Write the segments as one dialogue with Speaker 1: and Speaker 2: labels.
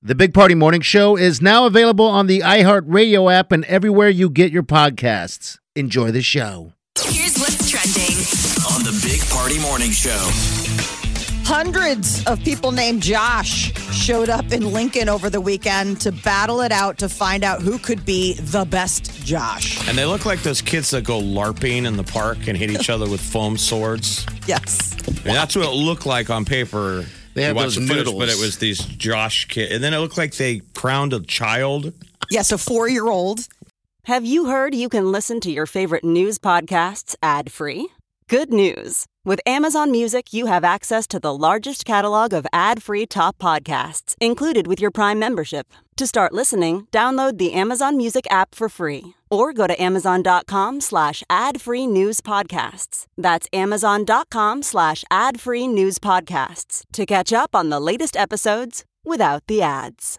Speaker 1: The Big Party Morning Show is now available on the iHeartRadio app and everywhere you get your podcasts. Enjoy the show.
Speaker 2: Here's what's trending.
Speaker 3: on the Big Party Morning Show.
Speaker 4: Hundreds of people named Josh showed up in Lincoln over the weekend to battle it out to find out who could be the best Josh.
Speaker 5: And they look like those kids that go LARPing in the park and hit each other with foam swords.
Speaker 4: Yes.
Speaker 5: I mean, that's what it looked like on paper.
Speaker 6: They
Speaker 5: You
Speaker 6: had those
Speaker 5: the footage,
Speaker 6: noodles.
Speaker 5: but it was these Josh kids. And then it looked like they crowned a child.
Speaker 4: Yes, a four year old.
Speaker 7: Have you heard you can listen to your favorite news podcasts ad free? Good news! With Amazon Music, you have access to the largest catalog of ad free top podcasts included with your Prime membership. To start listening, download the Amazon Music app for free or go to amazon.com slash ad free news podcasts. That's amazon.com slash ad free news podcasts to catch up on the latest episodes without the ads.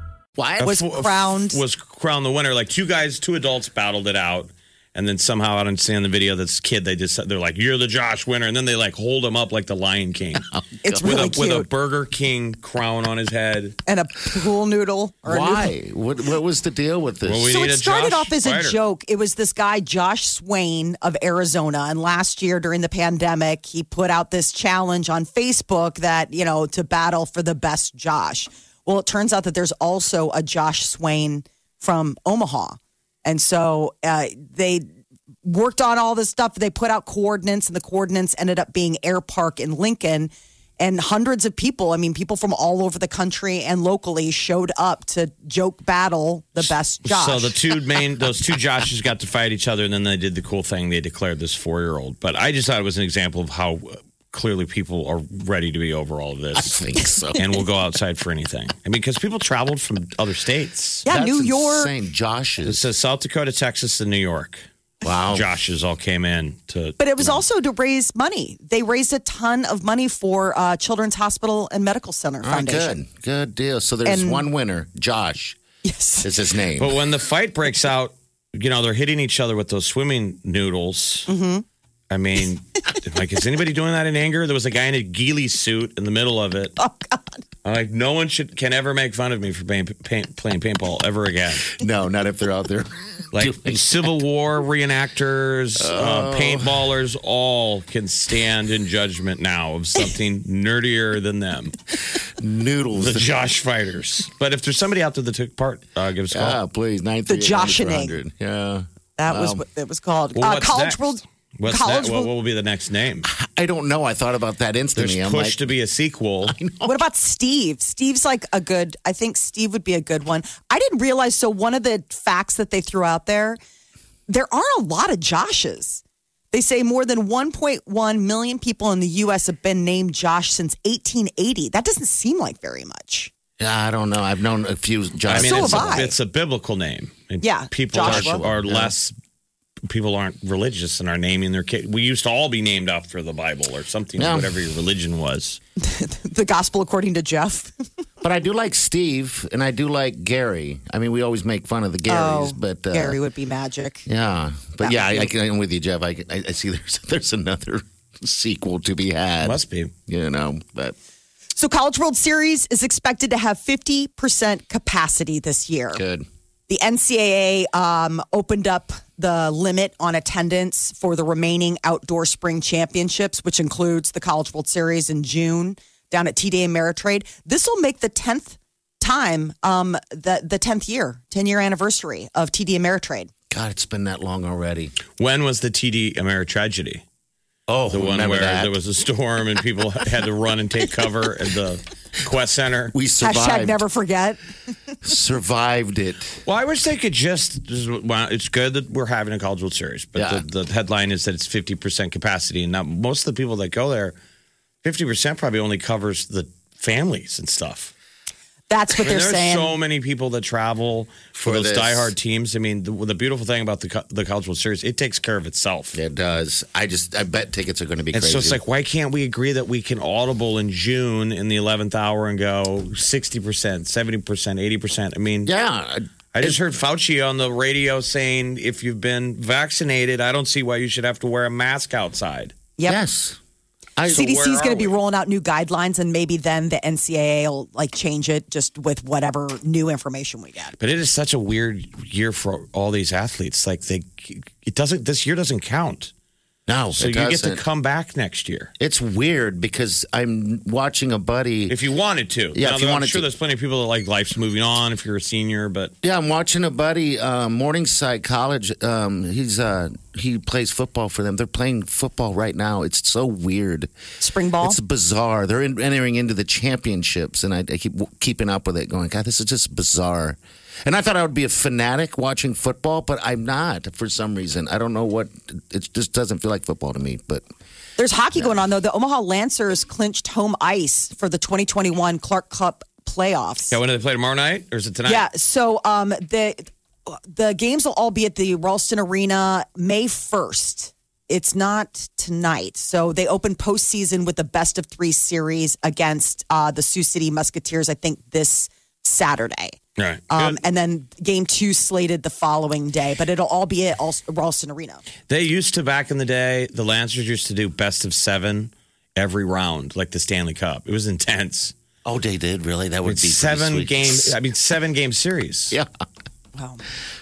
Speaker 6: What?
Speaker 4: Was
Speaker 5: F-
Speaker 4: crowned.
Speaker 5: Was crowned the winner. Like two guys, two adults battled it out. And then somehow I don't see on the video this kid, they just they're like, You're the Josh winner. And then they like hold him up like the Lion King.
Speaker 4: Oh, it's
Speaker 5: with
Speaker 4: really
Speaker 5: a
Speaker 4: cute.
Speaker 5: with a Burger King crown on his head.
Speaker 4: and a pool noodle. Or a noodle.
Speaker 6: Why? What, what was the deal with this?
Speaker 5: Well, we
Speaker 4: so it started
Speaker 5: Josh
Speaker 4: off as a joke. It was this guy, Josh Swain of Arizona. And last year during the pandemic, he put out this challenge on Facebook that, you know, to battle for the best Josh. Well, it turns out that there's also a Josh Swain from Omaha. And so uh, they worked on all this stuff. They put out coordinates, and the coordinates ended up being Air Park in Lincoln. And hundreds of people, I mean, people from all over the country and locally showed up to joke battle the best Josh.
Speaker 5: So the two main, those two Joshes got to fight each other, and then they did the cool thing. They declared this four year old. But I just thought it was an example of how clearly people are ready to be over all of this.
Speaker 6: I think so.
Speaker 5: and will go outside for anything. I mean, because people traveled from other states.
Speaker 4: yeah,
Speaker 6: That's
Speaker 4: New York.
Speaker 6: Insane. Josh
Speaker 5: It
Speaker 6: is.
Speaker 5: says South Dakota, Texas, and New York.
Speaker 6: Wow.
Speaker 5: Joshes all came in to.
Speaker 4: But it was also to raise money. They raised a ton of money for uh, Children's Hospital and Medical Center
Speaker 6: All right,
Speaker 4: Foundation.
Speaker 6: good. Good deal. So there's
Speaker 4: And-
Speaker 6: one winner. Josh
Speaker 4: Yes.
Speaker 6: is his name.
Speaker 5: But when the fight breaks out, you know they're hitting each other with those swimming noodles.
Speaker 4: Mm-hmm.
Speaker 5: I mean, like, is anybody doing that in anger? There was a guy in a ghillie suit in the middle of it.
Speaker 4: Oh God.
Speaker 5: I'm like, no one should can ever make fun of me for playing, paint, playing paintball ever again.
Speaker 6: no, not if they're out there.
Speaker 5: Like
Speaker 6: doing-
Speaker 5: Civil War reenactors,
Speaker 6: Oh.
Speaker 5: uh, paintballers, all can stand in judgment now of something nerdier than them.
Speaker 6: noodles.
Speaker 5: The Josh fighters. But if there's somebody out there that took part, uh, give us a call.
Speaker 6: Yeah, please. Nine
Speaker 4: The
Speaker 6: three eight
Speaker 4: Joshening.
Speaker 6: Yeah.
Speaker 4: That was
Speaker 6: Um,
Speaker 4: what it was called.
Speaker 5: Well,
Speaker 4: uh,
Speaker 5: what's
Speaker 4: College
Speaker 5: next?
Speaker 4: World.
Speaker 5: What's
Speaker 4: College
Speaker 5: that? What, what will be the next name?
Speaker 6: I don't know. I thought about that
Speaker 5: There's
Speaker 6: instantly. I'm
Speaker 5: push
Speaker 6: like,
Speaker 5: to be a sequel.
Speaker 4: What about Steve? Steve's like a good. I think Steve would be a good one. I didn't realize. So one of the facts that they threw out there, there are a lot of Joshes. They say more than 1.1 million people in the U.S. have been named Josh since 1880. That doesn't seem like very much.
Speaker 6: yeah, I don't know. I've known a few Josh.
Speaker 5: I mean,
Speaker 4: So
Speaker 5: it's,
Speaker 4: have
Speaker 5: a,
Speaker 4: I.
Speaker 5: it's a biblical name. And
Speaker 4: Yeah,
Speaker 5: people are,
Speaker 4: Joshua.
Speaker 5: are
Speaker 6: Yeah.
Speaker 5: less. People aren't religious and are naming their kid. We used to all be named after the Bible or something,
Speaker 6: Yeah.
Speaker 5: whatever your religion was.
Speaker 4: The gospel according to Jeff.
Speaker 6: But I do like Steve and I do like Gary. I mean, we always make fun of the Garys, but uh,
Speaker 4: Oh, Gary would be magic.
Speaker 6: Yeah, but yeah, I, I, I'm with you, Jeff. I, I, I see there's there's another sequel to be had.
Speaker 5: Must be.
Speaker 6: you know, but
Speaker 4: So College World Series is expected to have 50% capacity this year.
Speaker 6: good.
Speaker 4: The NCAA um, opened up the limit on attendance for the remaining outdoor spring championships, which includes the College World Series in June down at TD Ameritrade. This will make the 10th time, um, the the tenth year, ten year anniversary of TD Ameritrade.
Speaker 6: God, it's been that long already.
Speaker 5: When was the TD Ameritragedy?
Speaker 6: Oh,
Speaker 5: The one where
Speaker 6: that?
Speaker 5: there was a storm and people had to run and take cover at the Qwest Center.
Speaker 6: we survived.
Speaker 4: Hashtag never forget.
Speaker 6: survived it.
Speaker 5: Well, I wish they could just. Well, it's good that we're having a College World Series, but
Speaker 6: Yeah.
Speaker 5: the, the headline is that it's fifty percent capacity, and now most of the people that go there, fifty percent probably only covers the families and stuff.
Speaker 4: That's what
Speaker 5: I mean,
Speaker 4: they're
Speaker 5: there's
Speaker 4: saying.
Speaker 5: so many people that travel for,
Speaker 6: For
Speaker 5: those
Speaker 6: this.
Speaker 5: diehard teams. I mean, the, the beautiful thing about the the College World Series, it takes care of itself.
Speaker 6: It does. I just, I bet tickets are going to be
Speaker 5: And
Speaker 6: crazy.
Speaker 5: so it's like, why can't we agree that we can audible in June in the 11th hour and go 60%, 70%, 80%? I mean,
Speaker 6: yeah,
Speaker 5: I just heard Fauci on the radio saying if you've been vaccinated, I don't see why you should have to wear a mask outside.
Speaker 4: Yep.
Speaker 6: yes.
Speaker 4: CDC is going to be
Speaker 5: we?
Speaker 4: rolling out new guidelines, and maybe then the NCAA will like change it just with whatever new information we get.
Speaker 5: But it is such a weird year for all these athletes. Like they, it doesn't. This year doesn't count.
Speaker 6: No,
Speaker 5: So
Speaker 6: it
Speaker 5: you get to come back next year
Speaker 6: It's weird because I'm watching a buddy.
Speaker 5: if you wanted to.
Speaker 6: Yeah,
Speaker 5: Now,
Speaker 6: if you
Speaker 5: I'm
Speaker 6: wanted
Speaker 5: sure
Speaker 6: to.
Speaker 5: there's plenty of people that like life's moving on. If you're a senior, but
Speaker 6: Yeah, I'm watching a buddy, uh, Morningside College. Um, he's uh, he plays football for them. They're playing football right now. It's so weird.
Speaker 4: Spring ball.
Speaker 6: It's bizarre. They're in, entering into the championships, and I, I keep w- keeping up with it. Going, God, this is just bizarre. And I thought I would be a fanatic watching football, but I'm not for some reason. I don't know what. It just doesn't feel like football to me. But
Speaker 4: There's hockey going on though. The Omaha Lancers clinched home ice for the 2021 Clark Cup playoffs.
Speaker 5: yeah, when do they play tomorrow night or is it tonight?
Speaker 4: Yeah. So um, the the games will all be at the Ralston Arena May 1st. It's not tonight. So they open postseason with the best of three series against uh, the Sioux City Musketeers. I think this Saturday.
Speaker 5: Right.
Speaker 4: Um, and then game two slated the following day, but it'll all be at Al- Ralston Arena.
Speaker 5: They used to back in the day. The Lancers used to do best of seven every round, like the Stanley Cup. It was intense.
Speaker 6: oh, they did really. That would
Speaker 5: It's
Speaker 6: be
Speaker 5: seven
Speaker 6: sweet.
Speaker 5: game. I mean, seven game series.
Speaker 6: Yeah,
Speaker 4: Wow.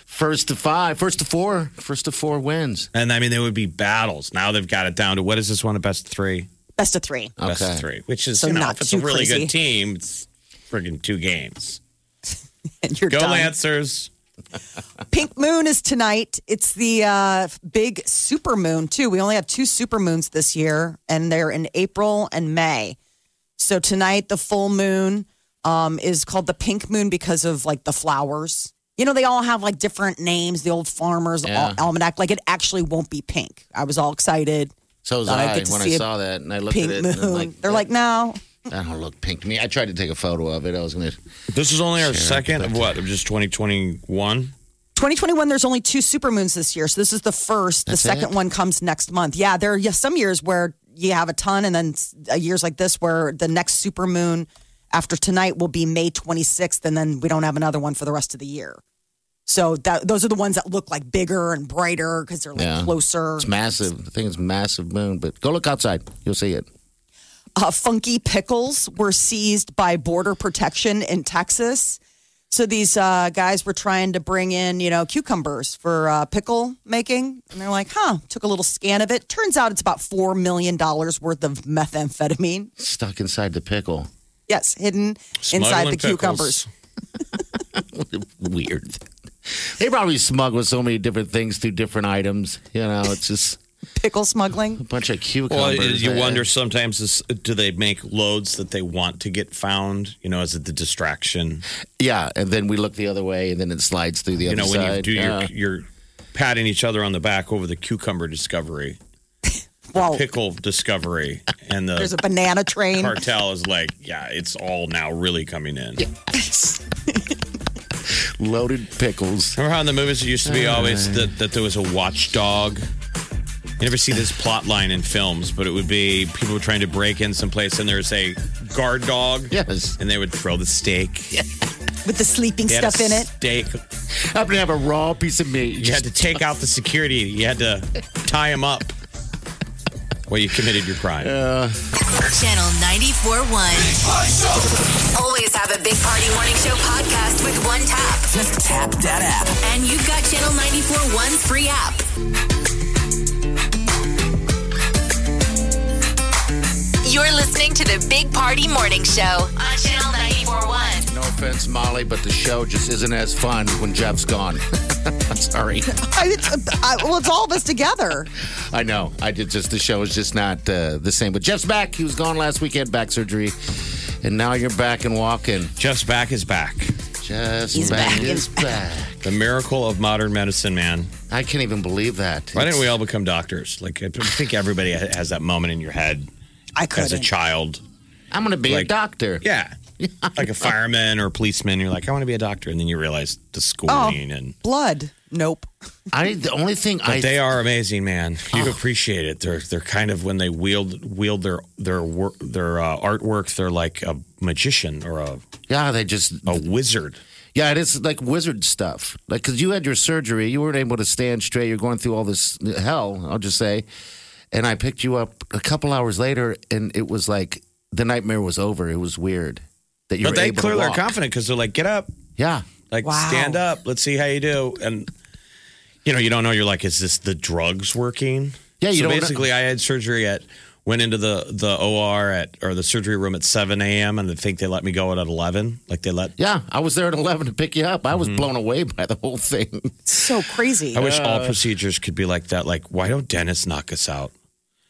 Speaker 6: first to five, first to four, first to four wins.
Speaker 5: And I mean, there would be battles. Now they've got it down to what is this one? A best of three.
Speaker 4: Best of three.
Speaker 5: Best of three, which is
Speaker 4: So
Speaker 5: you know,
Speaker 4: not
Speaker 5: if it's a really
Speaker 4: crazy.
Speaker 5: good team, it's friggin' two games.
Speaker 4: And you're
Speaker 5: Go
Speaker 4: done.
Speaker 5: Lancers!
Speaker 4: Pink moon is tonight. It's the uh, big super moon, too. We only have two super moons this year, and they're in April and May. So tonight, the full moon um, is called the pink moon because of like the flowers. You know, they all have like different names, the old farmers
Speaker 6: Yeah.
Speaker 4: al- almanac. Like it actually won't be pink. I was all excited.
Speaker 6: So was
Speaker 4: Thought I'd
Speaker 6: I
Speaker 4: get to
Speaker 6: when I saw that, and I looked
Speaker 4: Pink
Speaker 6: at it.
Speaker 4: moon.
Speaker 6: And I'm like,
Speaker 4: They're like, no.
Speaker 6: That don't look pink to me. I tried to take a photo of it. I was gonna.
Speaker 5: This is only our second of
Speaker 6: but-
Speaker 5: what? Of just 2021?
Speaker 4: 2021, there's only two super moons this year. So this is the first.
Speaker 6: That's
Speaker 4: the second
Speaker 6: it?
Speaker 4: one comes next month. Yeah, there are some years where you have a ton, and then uh, years like this where the next super moon after tonight will be May 26th, and then we don't have another one for the rest of the year. So that those are the ones that look like bigger and brighter because they're like
Speaker 6: Yeah.
Speaker 4: closer.
Speaker 6: It's massive. I think it's massive moon. But go look outside. You'll see it.
Speaker 4: Uh, funky pickles were seized by border protection in Texas. So these uh, guys were trying to bring in, you know, cucumbers for uh, pickle making, and they're like, "Huh." Took a little scan of it. Turns out it's about four million dollars worth of methamphetamine.
Speaker 6: Stuck inside the pickle.
Speaker 4: Yes, hidden inside the
Speaker 5: pickles.
Speaker 4: cucumbers.
Speaker 6: Weird. They probably smuggle so many different things through different items. You know, it's just
Speaker 4: Pickle smuggling.
Speaker 6: a bunch of
Speaker 5: Well,
Speaker 6: cucumbers.
Speaker 5: you
Speaker 6: Uh,
Speaker 5: wonder sometimes is, do they make loads that they want to get found? You know, is it the distraction?
Speaker 6: Yeah, and then we look the other way, and then it slides through the
Speaker 5: You
Speaker 6: other
Speaker 5: know,
Speaker 6: side.
Speaker 5: you do
Speaker 6: Yeah.
Speaker 5: your, you're patting each other on the back over the cucumber discovery,
Speaker 4: Well,
Speaker 5: pickle discovery, and
Speaker 4: Oh. there's a banana train.
Speaker 5: cartel is like, yeah, it's all now really coming in.
Speaker 6: loaded pickles.
Speaker 5: Remember how in the movies it used to be always that, that there was a watchdog? You never see this plot line in films, but it would be people were trying to break in someplace and there's a guard dog.
Speaker 6: Yes.
Speaker 5: And they would throw the steak.
Speaker 4: with the sleeping
Speaker 5: They a
Speaker 4: stuff in it.
Speaker 5: Steak.
Speaker 6: Happen to have a raw piece of meat.
Speaker 5: You had to take out the security. You had to tie him up. Well, you committed your crime.
Speaker 2: Channel 94.1. Always have a Big Party Morning Show podcast with one tap.
Speaker 3: Just tap that app.
Speaker 2: And you've got Channel 94.1's free app. You're listening to the Big Party Morning Show on Channel 94.1.
Speaker 6: no offense, Molly, but the show just isn't as fun when Jeff's gone. Sorry.
Speaker 4: I, it's, I, well, it's all of us together.
Speaker 6: I know. I did just, the show is just not uh, the same. But Jeff's back. He was gone last weekend, back surgery. And now you're back and walking.
Speaker 5: Jeff's back is back.
Speaker 6: Jeff's
Speaker 4: He's
Speaker 6: back,
Speaker 4: back.
Speaker 6: is back.
Speaker 5: The miracle of modern medicine, man.
Speaker 6: I can't even believe that.
Speaker 5: Why didn't we all become doctors? Like, I think everybody has that moment in your head
Speaker 4: I
Speaker 5: as a child.
Speaker 6: I'm going to be a doctor.
Speaker 5: Yeah. like a fireman or a policeman. You're like, I want to be a doctor. And then you realize the
Speaker 4: Oh,
Speaker 5: schooling and.
Speaker 4: blood. Nope.
Speaker 6: I the only thing
Speaker 5: But
Speaker 6: I
Speaker 5: they are amazing, man. You appreciate it. They're they're kind of when they wield wield their their work their uh, artwork. They're like a magician or a
Speaker 6: yeah they just
Speaker 5: a wizard.
Speaker 6: yeah it is like wizard stuff like because you had your surgery you weren't able to stand straight you're going through all this hell I'll just say and I picked you up a couple hours later and it was like the nightmare was over it was weird that you
Speaker 5: But
Speaker 6: were
Speaker 5: they
Speaker 6: able to do.
Speaker 5: But they clearly
Speaker 6: to
Speaker 5: are confident because they're like, get up,
Speaker 6: yeah
Speaker 5: like
Speaker 4: Wow.
Speaker 5: stand up. Let's see how you do. And you know, you don't know. You're like, is this the drugs working?
Speaker 6: Yeah, you
Speaker 5: so
Speaker 6: don't know-
Speaker 5: basically, I had surgery at went into the the OR at or the surgery room at 7 a.m. and I think they let me go at 11. Like they let.
Speaker 6: yeah I was there at 11 to pick you up I was
Speaker 5: Mm-hmm.
Speaker 6: blown away by the whole thing
Speaker 4: So crazy.
Speaker 5: I wish all procedures could be like that. Like, why don't dentists knock us out?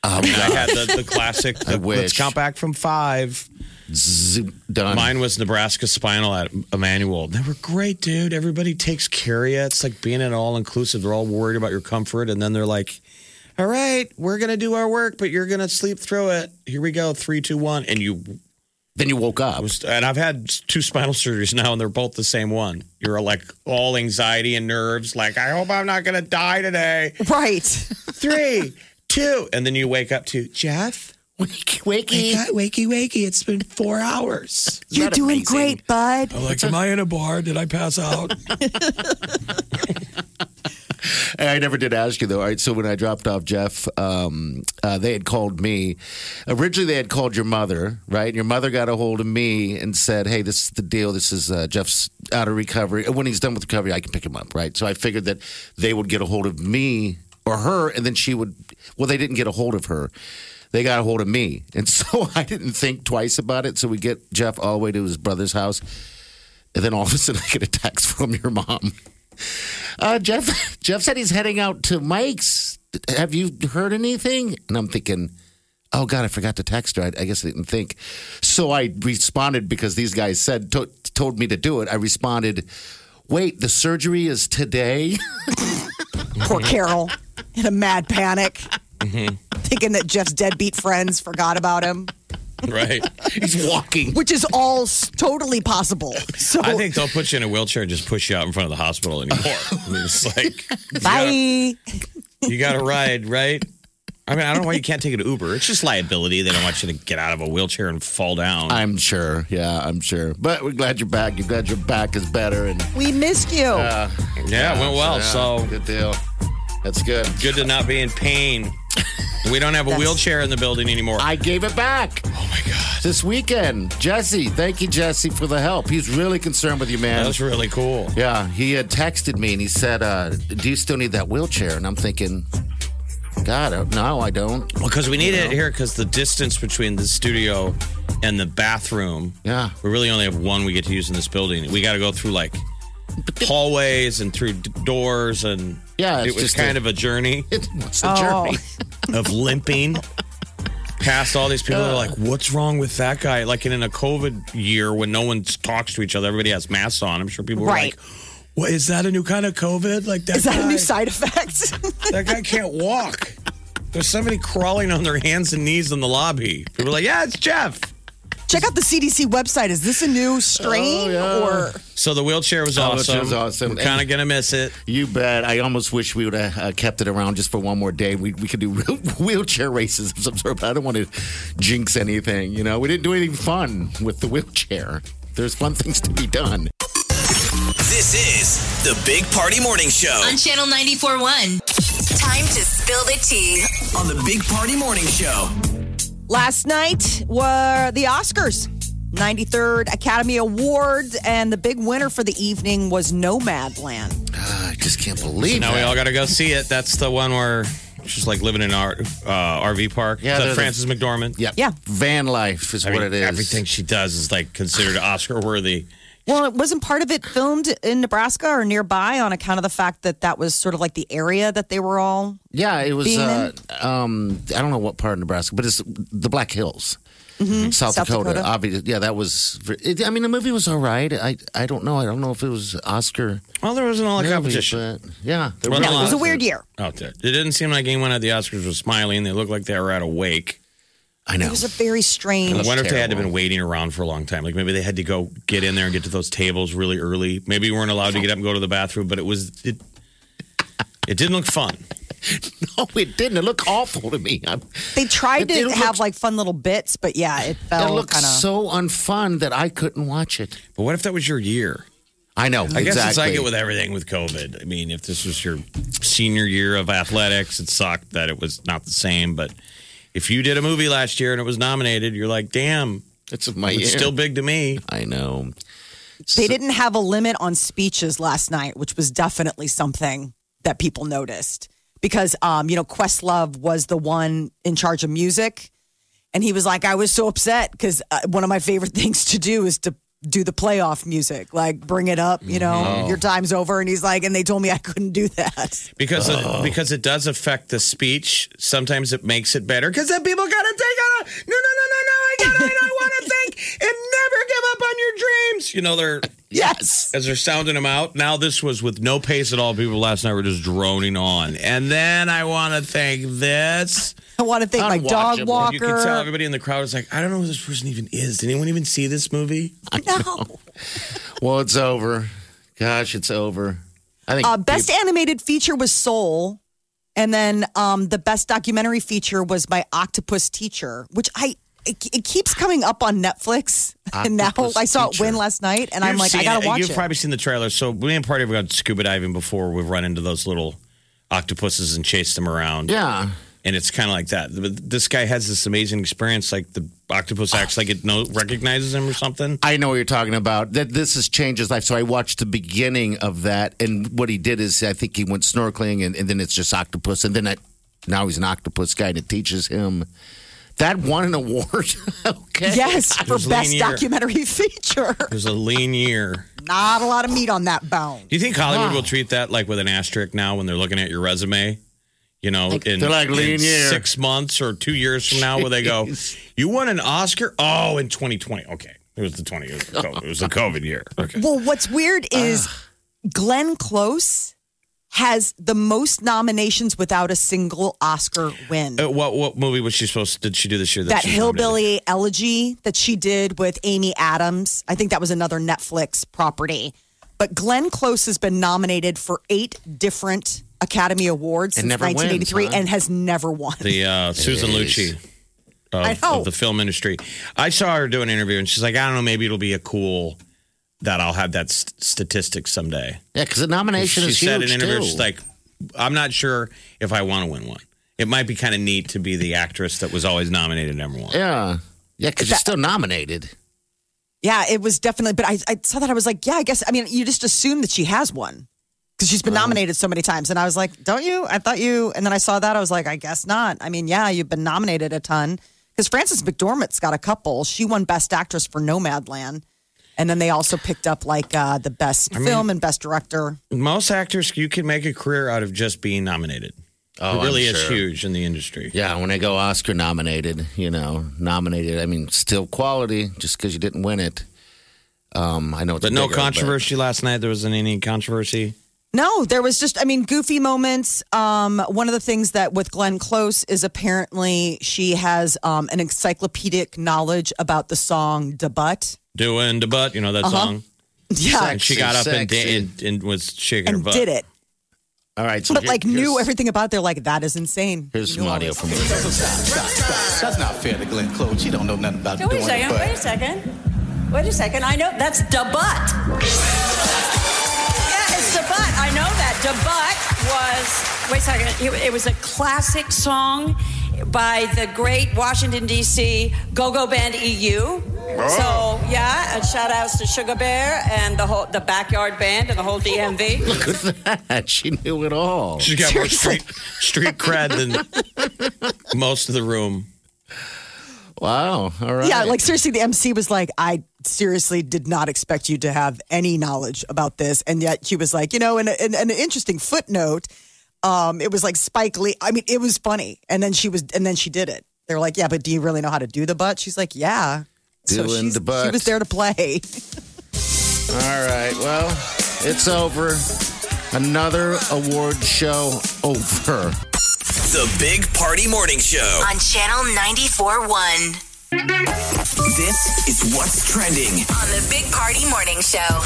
Speaker 6: Um,
Speaker 5: I had the, the classic.
Speaker 6: I
Speaker 5: the- Let's count back from five.
Speaker 6: zoom, done
Speaker 5: Mine was Nebraska Spinal at Immanuel. They were great, dude. Everybody takes care of you. It's like being an all inclusive. They're all worried about your comfort, and then they're like, "All right, we're gonna do our work, but you're gonna sleep through it. Here we go, three, two, one. And you
Speaker 6: then you woke up
Speaker 5: was, and I've had two spinal surgeries now, and they're both the same one. You're like all anxiety and nerves. Like, I hope I'm not gonna die today.
Speaker 4: right.
Speaker 5: Three, two, and then you wake up to Jeff.
Speaker 6: wakey wakey
Speaker 5: wakey, wakey. It's been four hours.
Speaker 4: You're doing
Speaker 6: amazing?
Speaker 4: great, bud.
Speaker 5: I'm like, am I in a bar? Did I pass out?
Speaker 6: I never did ask you though. All right, so when I dropped off Jeff, um, uh, they had called me. Originally, they had called your mother, right? Your mother got a hold of me and said, "Hey, this is the deal. This is uh, Jeff's out of recovery. When he's done with recovery, I can pick him up, right?" So I figured that they would get a hold of me or her, and then she would. Well, they didn't get a hold of her. They got a hold of me, and so I didn't think twice about it. So we get Jeff all the way to his brother's house, and then all of a sudden I get a text from your mom. Uh, Jeff, Jeff said he's heading out to Mike's. Have you heard anything? And I'm thinking, oh God, I forgot to text her. I, I guess I didn't think. So I responded because these guys said to, told me to do it. I responded, wait, the surgery is today.
Speaker 4: Poor Carol in a mad panic, Mm-hmm. thinking that Jeff's deadbeat friends forgot about him,
Speaker 5: right.
Speaker 6: he's walking.
Speaker 4: which is all s- totally possible. So
Speaker 5: I think they'll put you in a wheelchair and just push you out in front of the hospital anymore. I mean, it's like
Speaker 4: bye.
Speaker 5: you got to ride, right? I mean, I don't know why you can't take an Uber. It's just liability. They don't want you to get out of a wheelchair and fall down.
Speaker 6: I'm sure. Yeah, I'm sure. But we're glad you're back. You're glad your back is better. And
Speaker 4: We missed you.
Speaker 5: yeah, it went well.
Speaker 6: yeah,
Speaker 5: So
Speaker 6: good deal. That's good.
Speaker 5: good to not be in pain. We don't have a
Speaker 4: That's-
Speaker 5: wheelchair in the building anymore.
Speaker 6: I gave it back.
Speaker 5: oh my god,
Speaker 6: this weekend. Jesse, thank you, Jesse, for the help. He's really concerned with you, man.
Speaker 5: that's really cool.
Speaker 6: yeah, he had texted me and he said, uh, "Do you still need that wheelchair?" And I'm thinking, God, uh, no, I don't.
Speaker 5: Well, because we need it here because the distance between the studio and the bathroom.
Speaker 6: Yeah,
Speaker 5: We really only have one we get to use in this building. We got to go through like hallways and through d- doors, and
Speaker 6: Yeah, it's
Speaker 5: it was
Speaker 6: just
Speaker 5: kind
Speaker 6: a-
Speaker 5: of a journey
Speaker 6: it's a
Speaker 4: Oh.
Speaker 6: journey.
Speaker 5: of limping past all these people. They're like, "What's wrong with that guy?" Like in, in a COVID year when no one talks to each other, everybody has masks on. I'm sure people were
Speaker 4: Right.
Speaker 5: like, "What is that? A new kind of COVID? Like that?
Speaker 4: Is that a new side effect?
Speaker 5: That guy can't walk." There's somebody crawling on their hands and knees in the lobby. People are like, "Yeah, it's Jeff."
Speaker 4: Check out the CDC website. Is this a new strain
Speaker 6: Oh, yeah.
Speaker 4: or
Speaker 5: So the wheelchair was
Speaker 6: Oh,
Speaker 5: awesome.
Speaker 6: wheelchair was awesome.
Speaker 5: We're kind of gonna miss it.
Speaker 6: You bet. I almost wish we would have uh, kept it around just for one more day. We, we could do wheelchair races of some sort, but I don't want to jinx anything. You know, we didn't do anything fun with the wheelchair. There's fun things to be done.
Speaker 3: This is the Big Party Morning Show
Speaker 2: On Channel 94.1. Time to spill the tea.
Speaker 3: on the Big Party Morning Show.
Speaker 4: Last night were the Oscars, 93rd Academy Awards, and the big winner for the evening was Nomadland.
Speaker 6: Ah, I just can't believe
Speaker 5: Now we all got to go see it. That's the one where she's like living in our uh, RV park.
Speaker 6: Yeah,
Speaker 5: Is that
Speaker 6: the-
Speaker 5: Frances McDormand.
Speaker 6: Yep.
Speaker 4: Yeah.
Speaker 6: Van life is
Speaker 5: I
Speaker 6: what
Speaker 5: mean,
Speaker 6: it is.
Speaker 5: Everything she does is like considered Oscar worthy.
Speaker 4: Well, it wasn't part of it filmed in Nebraska or nearby on account of the fact that that was sort of like the area that they were all.
Speaker 6: Yeah, it was.
Speaker 4: Being
Speaker 6: Uh, um, I don't know what part of Nebraska, but it's the Black Hills, South,
Speaker 4: Mm-hmm. South
Speaker 6: Dakota.
Speaker 4: Dakota.
Speaker 6: Obviously, yeah, that was. It, I mean, the movie was all right. I I don't know. I don't know if it was Oscar.
Speaker 5: Well, there wasn't all the
Speaker 6: movie,
Speaker 5: competition.
Speaker 6: but yeah, there
Speaker 5: Well,
Speaker 6: really
Speaker 5: no,
Speaker 4: It was a weird year.
Speaker 5: out there. It didn't seem like anyone at the Oscars was smiling. They looked like they were at a wake.
Speaker 6: I know.
Speaker 4: It was a very strange.
Speaker 5: I wonder if they had to have been waiting around for a long time. Like maybe they had to go get in there and get to those tables really early. Maybe you weren't allowed to get up and go to the bathroom, but it was it. It didn't look fun.
Speaker 6: no, it didn't. It looked awful to me. I,
Speaker 4: They tried
Speaker 6: It-
Speaker 4: to
Speaker 6: it
Speaker 4: have
Speaker 6: looks-
Speaker 4: like fun little bits, but yeah, it
Speaker 6: it
Speaker 4: felt
Speaker 6: looked
Speaker 4: kind of.
Speaker 6: so unfun that I couldn't watch it.
Speaker 5: But what if that was your year?
Speaker 6: I know.
Speaker 5: I guess
Speaker 6: exactly.
Speaker 5: it's like it with everything with COVID. I mean, if this was your senior year of athletics, it sucked that it was not the same. But if you did a movie last year and it was nominated, you're like, damn,
Speaker 6: It's my
Speaker 5: it's
Speaker 6: year.
Speaker 5: still big to me.
Speaker 6: I know.
Speaker 4: They didn't have a limit on speeches last night, which was definitely something that people noticed because, um, you know, Questlove was the one in charge of music. And he was like, I was so upset because uh, one of my favorite things to do is to do the playoff music, like bring it up, you know, mm-hmm. your time's over. And he's like, and they told me I couldn't do that.
Speaker 5: Because it, oh. because it does affect the speech. Sometimes it makes it better because then people gotta take on. a- No, no, no, no, no. I gotta. I want to think and never give up on your dreams. You know they're
Speaker 4: Yes.
Speaker 5: as they're sounding them out. Now this was with no pace at all. People last night were just droning on. And then I want to thank this.
Speaker 4: I want to thank my dog walker.
Speaker 5: You can tell everybody in the crowd is like, I don't know who this person even is. Did anyone even see this movie?
Speaker 4: no.
Speaker 6: Well, it's over. Gosh, it's over. I think
Speaker 4: Uh, best animated feature was Soul. And then um, the best documentary feature was My Octopus Teacher, which I it, it keeps coming up on Netflix. and now
Speaker 6: Octopus
Speaker 4: I saw
Speaker 6: Teacher.
Speaker 4: it win last night, and I'm
Speaker 5: You've
Speaker 4: like, I
Speaker 5: seen
Speaker 4: gotta watch
Speaker 5: it.
Speaker 4: watch
Speaker 5: You've
Speaker 4: it.
Speaker 5: probably seen the trailer. So we and Party have gone scuba diving before. We've run into those little octopuses and chased them around.
Speaker 6: Yeah.
Speaker 5: And it's kind of like that. But This guy has this amazing experience. Like the octopus acts like it know, recognizes him or something.
Speaker 6: I know what you're talking about. That this has changed his life. So I watched the beginning of that, and what he did is I think he went snorkeling, and, and then it's just octopus, and then I, now he's an octopus guy, and it teaches him. That won an award. okay.
Speaker 4: yes, for
Speaker 5: It
Speaker 4: best
Speaker 5: linear.
Speaker 4: documentary feature.
Speaker 5: It was a lean year.
Speaker 4: Not a lot of meat on that bone.
Speaker 5: Do you think Hollywood will treat that like with an asterisk now when they're looking at your resume? You know, in,
Speaker 6: they're like,
Speaker 5: in
Speaker 6: lean year.
Speaker 5: six months or two years from now, where they go, "You won an Oscar? Oh, in 2020. Okay, it was the 20. It was the COVID, it was the COVID year. Okay,
Speaker 4: Well, what's weird is Glenn Close has the most nominations without a single Oscar win.
Speaker 5: Uh, what what movie was she supposed? To, Did she do this year?
Speaker 4: that
Speaker 5: she was nominated?
Speaker 4: hillbilly elegy that she did with Amy Adams. I think that was another Netflix property. But Glenn Close has been nominated for eight different Academy Awards
Speaker 6: And
Speaker 4: since
Speaker 6: never wins,
Speaker 4: 1983
Speaker 6: huh?
Speaker 4: and has never won.
Speaker 5: the uh, Susan. Lucci of, of the film industry. I saw her do an interview, and she's like, "I don't know, maybe it'll be a cool that I'll have that st- statistic someday."
Speaker 6: Yeah, because the nomination
Speaker 5: she
Speaker 6: is
Speaker 5: said
Speaker 6: huge
Speaker 5: in an interview,
Speaker 6: too.
Speaker 5: she's like, "I'm not sure if I want to win one. It might be kind of neat to be the actress that was always nominated number one."
Speaker 6: yeah, yeah, because you're still nominated.
Speaker 4: yeah, it was definitely, but I, I saw that. I was like, yeah, I guess, I mean, you just assume that she has one because she's been nominated so many times. And I was like, don't you? I thought you, and then I saw that. I was like, I guess not. I mean, yeah, you've been nominated a ton because Frances McDormand's got a couple. She won Best Actress for Nomadland. And then they also picked up like uh, the best film and best director.
Speaker 5: Most actors, you can make a career out of just being nominated.
Speaker 6: Oh,
Speaker 5: it really
Speaker 6: I'm
Speaker 5: is
Speaker 6: sure.
Speaker 5: huge in the industry.
Speaker 6: Yeah, when they go Oscar nominated, you know, nominated. I mean, still quality just because you didn't win it. Um, I know it's
Speaker 5: But no
Speaker 6: bigger,
Speaker 5: controversy last night. There wasn't any controversy.
Speaker 4: No, there was just, I mean, goofy moments. Um, one of the things that with Glenn Close is apparently she has um, an encyclopedic knowledge about the song Da Butt.
Speaker 5: Doing the butt, you know that song.
Speaker 4: Yeah.
Speaker 5: And she got up and,
Speaker 6: Sexy.
Speaker 5: and, and was shaking her
Speaker 4: and
Speaker 5: butt.
Speaker 4: did it.
Speaker 6: All right, so
Speaker 4: But
Speaker 6: here-
Speaker 4: like knew everything about it. They're like, that is insane.
Speaker 6: Here's some audio
Speaker 4: this.
Speaker 6: from her.
Speaker 8: Stop, stop. That's not fair to Glenn Close. She don't know nothing about
Speaker 9: Wait
Speaker 8: doing
Speaker 9: a second. Wait a second. Wait a second. I know that's Da Butt. Yeah, Da Butt was. Wait a second. It, it was a classic song by the great Washington D.C. Go-Go Band EU. Oh. So yeah, and shout outs to Sugar Bear and the whole the backyard band and the whole DMV.
Speaker 6: Look at that. She knew it all.
Speaker 5: She's got more street street cred than most of the room.
Speaker 6: Wow. All right.
Speaker 4: Yeah, like seriously, the MC was like, I seriously did not expect you to have any knowledge about this. And yet she was like, you know, and, and, and an interesting footnote. Um, it was like Spike Lee. I mean, it was funny. And then she was, and then she did it. They're like, yeah, but do you really know how to do the butt? She's like, yeah.
Speaker 6: Doing
Speaker 4: she's-
Speaker 6: the butt.
Speaker 4: She was there to play.
Speaker 6: All right. Well, it's over. Another award show over.
Speaker 3: The Big Party Morning Show.
Speaker 2: On Channel 94.1.
Speaker 3: This is what's trending.
Speaker 2: On the Big Party Morning Show.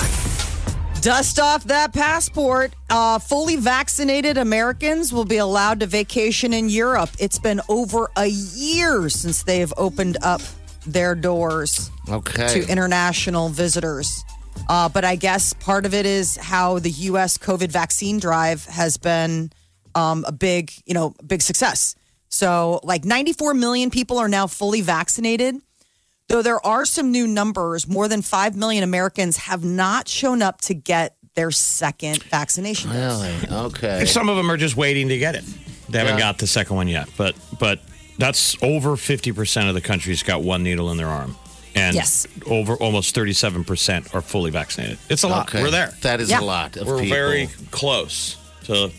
Speaker 4: Dust off that passport. Uh, fully vaccinated Americans will be allowed to vacation in Europe. It's been over a year since they have opened up their doors
Speaker 6: Okay.
Speaker 4: to international visitors. Uh, but I guess part of it is how the U.S. COVID vaccine drive has been um, a big, you know, big success. So, like 94 million people are now fully vaccinated. Though there are some new numbers, more than 5 million Americans have not shown up to get their second vaccination. dose.
Speaker 6: Really? Okay.
Speaker 5: And some of them are just waiting to get it. They haven't
Speaker 6: Yeah.
Speaker 5: got the second one yet, but but that's over fifty percent of the country's got one needle in their arm, and
Speaker 4: Yes.
Speaker 5: over almost thirty-seven percent are fully vaccinated. It's a lot.
Speaker 6: Okay.
Speaker 5: We're there.
Speaker 6: That is
Speaker 4: Yeah.
Speaker 6: a lot of
Speaker 5: We're
Speaker 6: people.
Speaker 5: very close to.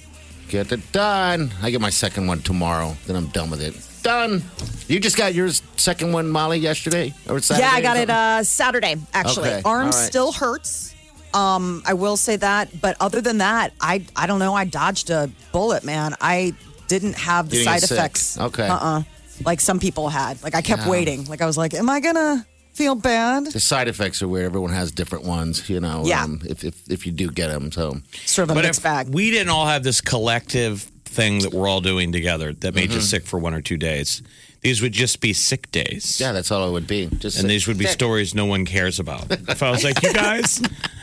Speaker 6: Get it done. I get my second one tomorrow. Then I'm done with it. Done. You just got yours second one, Molly, yesterday or Saturday?
Speaker 4: Yeah, I got it uh, Saturday, actually.
Speaker 6: Okay,
Speaker 4: Arm
Speaker 6: right.
Speaker 4: still hurts. Um, I will say that. But other than that, I I don't know. I dodged a bullet, man. I didn't have the side
Speaker 6: didn't get sick.
Speaker 4: effects.
Speaker 6: Okay.
Speaker 4: Uh-uh. Like some people had. Like I kept
Speaker 6: Yeah.
Speaker 4: waiting. Like I was like, am I going to feel bad?
Speaker 6: The side effects are weird. Everyone has different ones, you know.
Speaker 4: Yeah.
Speaker 6: Um, if, if if you do get them, so
Speaker 4: Sort of a
Speaker 5: But
Speaker 4: mixed
Speaker 5: if
Speaker 4: bag.
Speaker 5: we didn't all have this collective thing that we're all doing together that made you
Speaker 6: Mm-hmm.
Speaker 5: sick for one or two days, these would just be sick days.
Speaker 6: yeah, that's all it would be. Just
Speaker 5: and
Speaker 6: say,
Speaker 5: these would be
Speaker 6: "Sick."
Speaker 5: stories no one cares about. If I was like, you guys,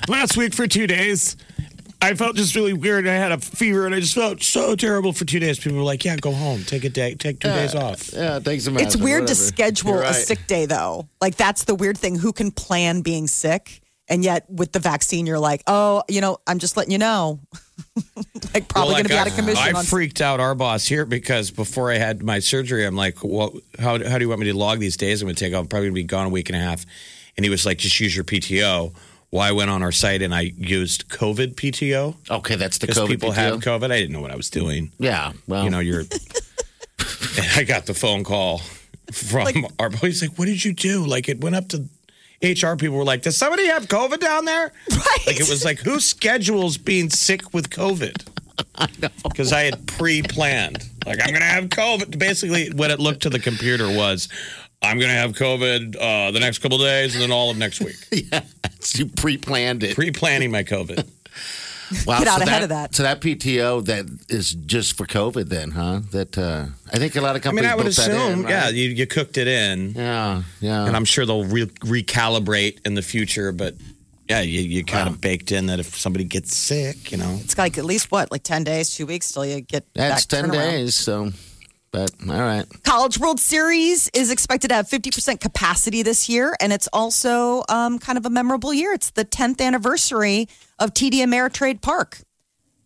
Speaker 5: last week for two days, I felt just really weird. I had a fever and I just felt so terrible for two days. People were like, yeah, go home, take a day, take two days uh, off.
Speaker 6: Yeah, thanks a
Speaker 4: It's weird to schedule
Speaker 6: You're
Speaker 4: a sick day, though. Like that's the weird thing. Who can plan being sick? And yet, with the vaccine, you're like, oh, you know, I'm just letting you know. like, probably
Speaker 5: Well,
Speaker 4: going to be
Speaker 5: like,
Speaker 4: out of commission.
Speaker 5: I
Speaker 4: on-
Speaker 5: freaked out our boss here because before I had my surgery, I'm like, well, how, how do you want me to log these days I'm going to take off? I'm probably going to be gone a week and a half. And he was like, just use your PTO. Well, I went on our site and I used COVID PTO
Speaker 6: Okay, that's the
Speaker 5: because
Speaker 6: COVID
Speaker 5: people
Speaker 6: PTO.
Speaker 5: have COVID. I didn't know what I was doing.
Speaker 6: Yeah, well,
Speaker 5: you know, you're. and I got the phone call from our boy. He's like, "What did you do?" Like it went up to HR people were like, "Does somebody have COVID down there?"
Speaker 4: Right.
Speaker 5: Like it was like, who schedules being sick with COVID? Because I had pre-planned. Like I'm gonna have COVID. Basically, what it looked to the computer was. I'm going to have COVID uh, the next couple of days and then all of next week.
Speaker 6: yeah, you pre-planned it.
Speaker 5: Pre-planning my COVID.
Speaker 6: Wow,
Speaker 4: Get out
Speaker 6: so
Speaker 4: ahead of that.
Speaker 6: So that PTO that is just for COVID, then, huh? That uh, I think a lot of
Speaker 5: I mean,
Speaker 6: companies
Speaker 5: I would assume,
Speaker 6: in, right?
Speaker 5: yeah, you, you cooked it in.
Speaker 6: yeah, yeah.
Speaker 5: and I'm sure they'll re- recalibrate in the future. But yeah, you, you kind of baked in that if somebody gets sick, you know,
Speaker 4: it's like at least what, like 10 days, two weeks till you get
Speaker 6: That's
Speaker 4: back
Speaker 6: ten
Speaker 4: turnaround.
Speaker 6: days. So, but all right.
Speaker 4: College World Series is expected to have 50% capacity this year, and it's also um, kind of a memorable year. It's the 10th anniversary of TD Ameritrade Park.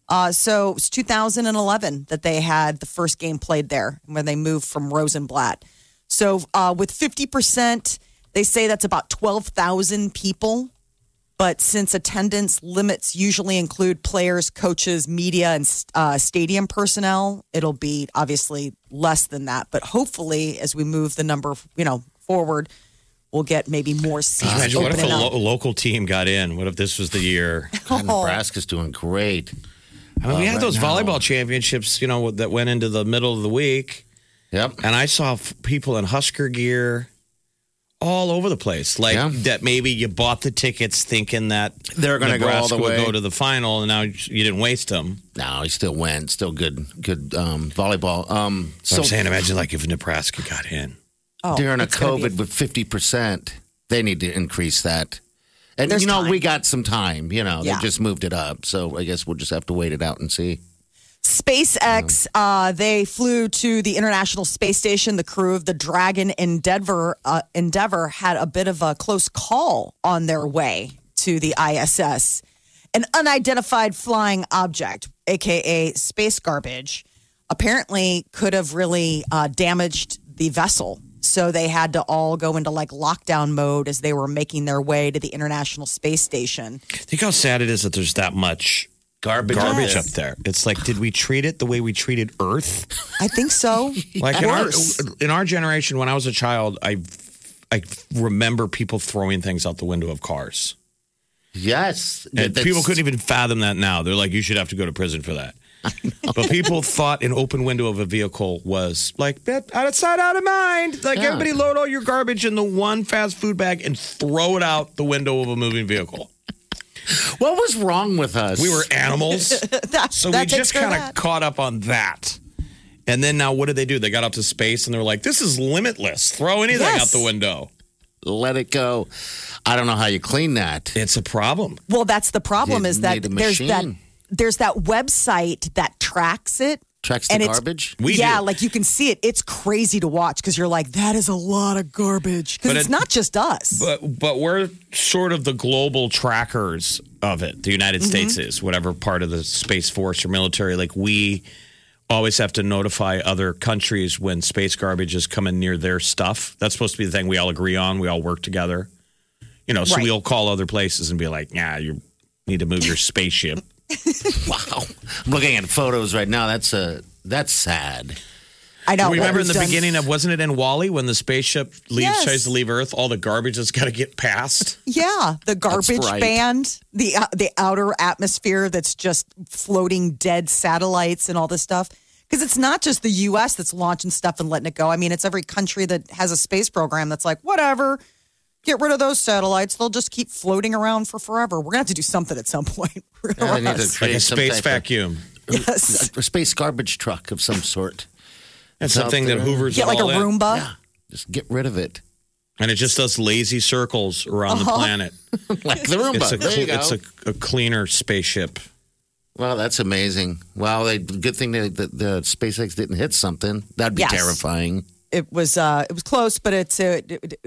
Speaker 4: Uh, so it's 2011 that they had the first game played there when they moved from Rosenblatt. So uh, with 50%, they say that's about 12,000 people. But since attendance limits usually include players, coaches, media, and uh, stadium personnel, it'll be obviously less than that. But hopefully, as we move the number, you know, forward, we'll get maybe more seats
Speaker 5: imagine what if a lo- local team got in? What if this was the year?
Speaker 6: God, Nebraska's doing great.
Speaker 5: I mean, we
Speaker 6: Uh,
Speaker 5: had
Speaker 6: right
Speaker 5: those
Speaker 6: now.
Speaker 5: volleyball championships, you know, that went into the middle of the week,
Speaker 6: Yep.
Speaker 5: and I saw f- people in Husker gear all over the place. Like
Speaker 6: Yeah.
Speaker 5: that, maybe you bought the tickets thinking that
Speaker 6: They're gonna go all the way.
Speaker 5: go to the final, and now you didn't waste them.
Speaker 6: No, he still went. Still good. Good um, volleyball. Um,
Speaker 5: So
Speaker 6: so
Speaker 5: I'm saying, imagine like if Nebraska got in.
Speaker 4: Oh,
Speaker 6: during a
Speaker 4: it's be-
Speaker 6: COVID with fifty percent, they need to increase that. And
Speaker 4: There's
Speaker 6: you know,
Speaker 4: time.
Speaker 6: we got some time. You know,
Speaker 4: Yeah.
Speaker 6: they just moved it up. So I guess we'll just have to wait it out and see.
Speaker 4: SpaceX, uh, they flew to the International Space Station. The crew of the Dragon Endeavor, uh, Endeavor had a bit of a close call on their way to the ISS. An unidentified flying object, aka space garbage, apparently could have really uh, damaged the vessel. So they had to all go into like lockdown mode as they were making their way to the International Space Station.
Speaker 5: Think how sad it is that there's that much
Speaker 6: Garbage.
Speaker 5: garbage
Speaker 4: Yes.
Speaker 5: up there. It's like, did we treat it the way we treated Earth?
Speaker 4: I think so.
Speaker 5: Like in our, in our generation, when I was a child, I I remember people throwing things out the window of cars.
Speaker 6: Yes.
Speaker 5: And
Speaker 6: That's-
Speaker 5: people couldn't even fathom that now. They're like, you should have to go to prison for that. But people thought an open window of a vehicle was like "Bet- out of sight, out of mind. Like
Speaker 6: Yeah.
Speaker 5: everybody load all your garbage in the one fast food bag and throw it out the window of a moving vehicle.
Speaker 6: What was wrong with us?
Speaker 5: We were animals.
Speaker 4: That,
Speaker 5: So
Speaker 4: that
Speaker 5: we just kind of caught up on that. And then now what did they do? They got up to space and they were like, this is limitless. Throw anything
Speaker 4: Yes.
Speaker 5: out the window.
Speaker 6: let it go. I don't know how you clean that.
Speaker 5: It's a problem.
Speaker 4: Well, that's the problem
Speaker 6: You
Speaker 4: is that there's that there's that website that tracks it.
Speaker 6: Tracks the
Speaker 4: and it's-
Speaker 6: garbage.
Speaker 5: We
Speaker 4: yeah,
Speaker 5: do.
Speaker 4: like you can see it. It's crazy to watch because you're like, that is a lot of garbage. Because
Speaker 5: But
Speaker 4: it's
Speaker 5: it-
Speaker 4: not just us.
Speaker 5: But but we're sort of the global trackers of it. The United
Speaker 4: Mm-hmm.
Speaker 5: States is whatever part of the space force or military. Like we always have to notify other countries when space garbage is coming near their stuff. That's supposed to be the thing we all agree on. We all work together. You know, so
Speaker 4: Right.
Speaker 5: we'll call other places and be like, "Yeah, you need to move your spaceship."
Speaker 6: Wow. I'm looking at photos right now. That's a that's sad.
Speaker 4: I know.
Speaker 5: Remember in the
Speaker 4: done-
Speaker 5: beginning of wasn't it in WALL-E when the spaceship leaves
Speaker 4: Yes.
Speaker 5: tries to leave Earth, all the garbage that's got to get past.
Speaker 4: Yeah, the garbage
Speaker 6: right.
Speaker 4: band, the uh, the outer atmosphere that's just floating dead satellites and all this stuff. Because it's not just the U.S. that's launching stuff and letting it go. I mean, it's every country that has a space program that's like, whatever, get rid of those satellites. They'll just keep floating around for forever. We're gonna have to do something at some point.
Speaker 6: Yeah, they need to
Speaker 5: Like a space
Speaker 6: type of-
Speaker 5: vacuum.
Speaker 4: yes.
Speaker 6: a space garbage truck of some sort.
Speaker 5: That's something that
Speaker 6: there.
Speaker 5: hoovers
Speaker 4: Get
Speaker 5: it
Speaker 4: like a
Speaker 5: in.
Speaker 4: Roomba.
Speaker 6: Yeah. Just get rid of it.
Speaker 5: And it just does lazy circles around the uh-huh. planet.
Speaker 6: Like the Roomba.
Speaker 5: It's a,
Speaker 6: there you
Speaker 5: cl-
Speaker 6: go.
Speaker 5: it's a, a cleaner spaceship.
Speaker 6: Well, that's amazing. Wow, they, good thing that the, the SpaceX didn't hit something. That'd be
Speaker 4: Yes.
Speaker 6: terrifying.
Speaker 4: It was uh, it was close, but it's uh,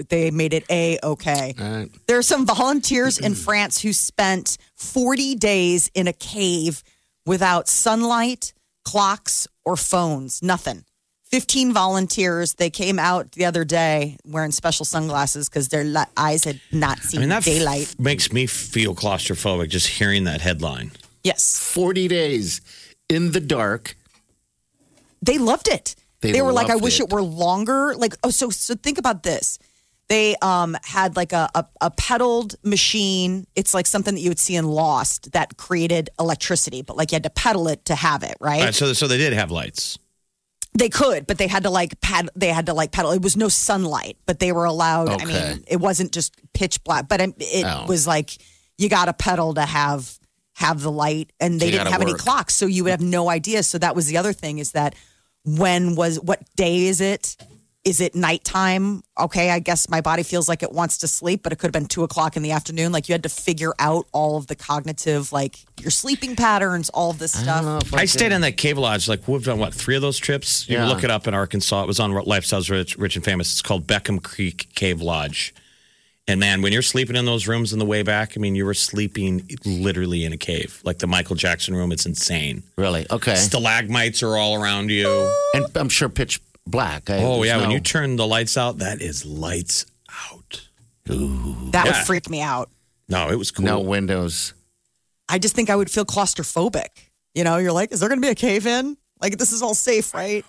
Speaker 4: they made it a okay.
Speaker 6: All right.
Speaker 4: There are some volunteers in France who spent 40 days in a cave without sunlight, clocks, or phones. Nothing. 15 volunteers. They came out the other day wearing special sunglasses because their eyes had not seen
Speaker 5: I
Speaker 4: seen
Speaker 5: mean, that f-
Speaker 4: daylight.
Speaker 5: makes me feel claustrophobic just hearing that headline.
Speaker 4: yes.
Speaker 6: 40 days in the dark.
Speaker 4: They loved it.
Speaker 6: They
Speaker 4: They, were like, I wish
Speaker 6: it.
Speaker 4: it were longer. Like, oh, so so think about this. They um had like a, a a pedaled machine. It's like something that you would see in Lost that created electricity, but like you had to pedal it to have it, right?
Speaker 5: All right, so, so they did have lights.
Speaker 4: They could, but they had to like pad. They had to like pedal. It was no sunlight, but they were allowed.
Speaker 6: Okay.
Speaker 4: I mean, it wasn't just pitch black, but it, it
Speaker 6: Oh.
Speaker 4: was like you got to pedal to have have the light, and they
Speaker 6: You
Speaker 4: didn't have any clocks, so you would have no idea. So that was the other thing is that when was what day is it? Is it nighttime? Okay, I guess my body feels like it wants to sleep, but it could have been two o'clock in the afternoon. Like you had to figure out all of the cognitive, like your sleeping patterns, all of this
Speaker 6: I
Speaker 4: stuff.
Speaker 6: don't know if
Speaker 5: I
Speaker 6: could-
Speaker 5: stayed in that cave lodge. Like we've done what three of those trips. You
Speaker 6: Yeah.
Speaker 5: can look it up in Arkansas. It was on Lifestyles Rich, Rich and Famous. It's called Beckham Creek Cave Lodge. And man, when you're sleeping in those rooms in the way back, I mean, you were sleeping literally in a cave, like the Michael Jackson room. It's insane.
Speaker 6: Really? Okay.
Speaker 5: Stalagmites are all around you.
Speaker 6: And I'm sure pitch black. I,
Speaker 5: Oh
Speaker 6: there's
Speaker 5: yeah, when you turn the lights out, that is lights out.
Speaker 4: That would freak me out.
Speaker 5: No, it was cool.
Speaker 6: No windows.
Speaker 4: I just think I would feel claustrophobic. You know, you're like, is there going to be a cave in? Like, this is all safe, right?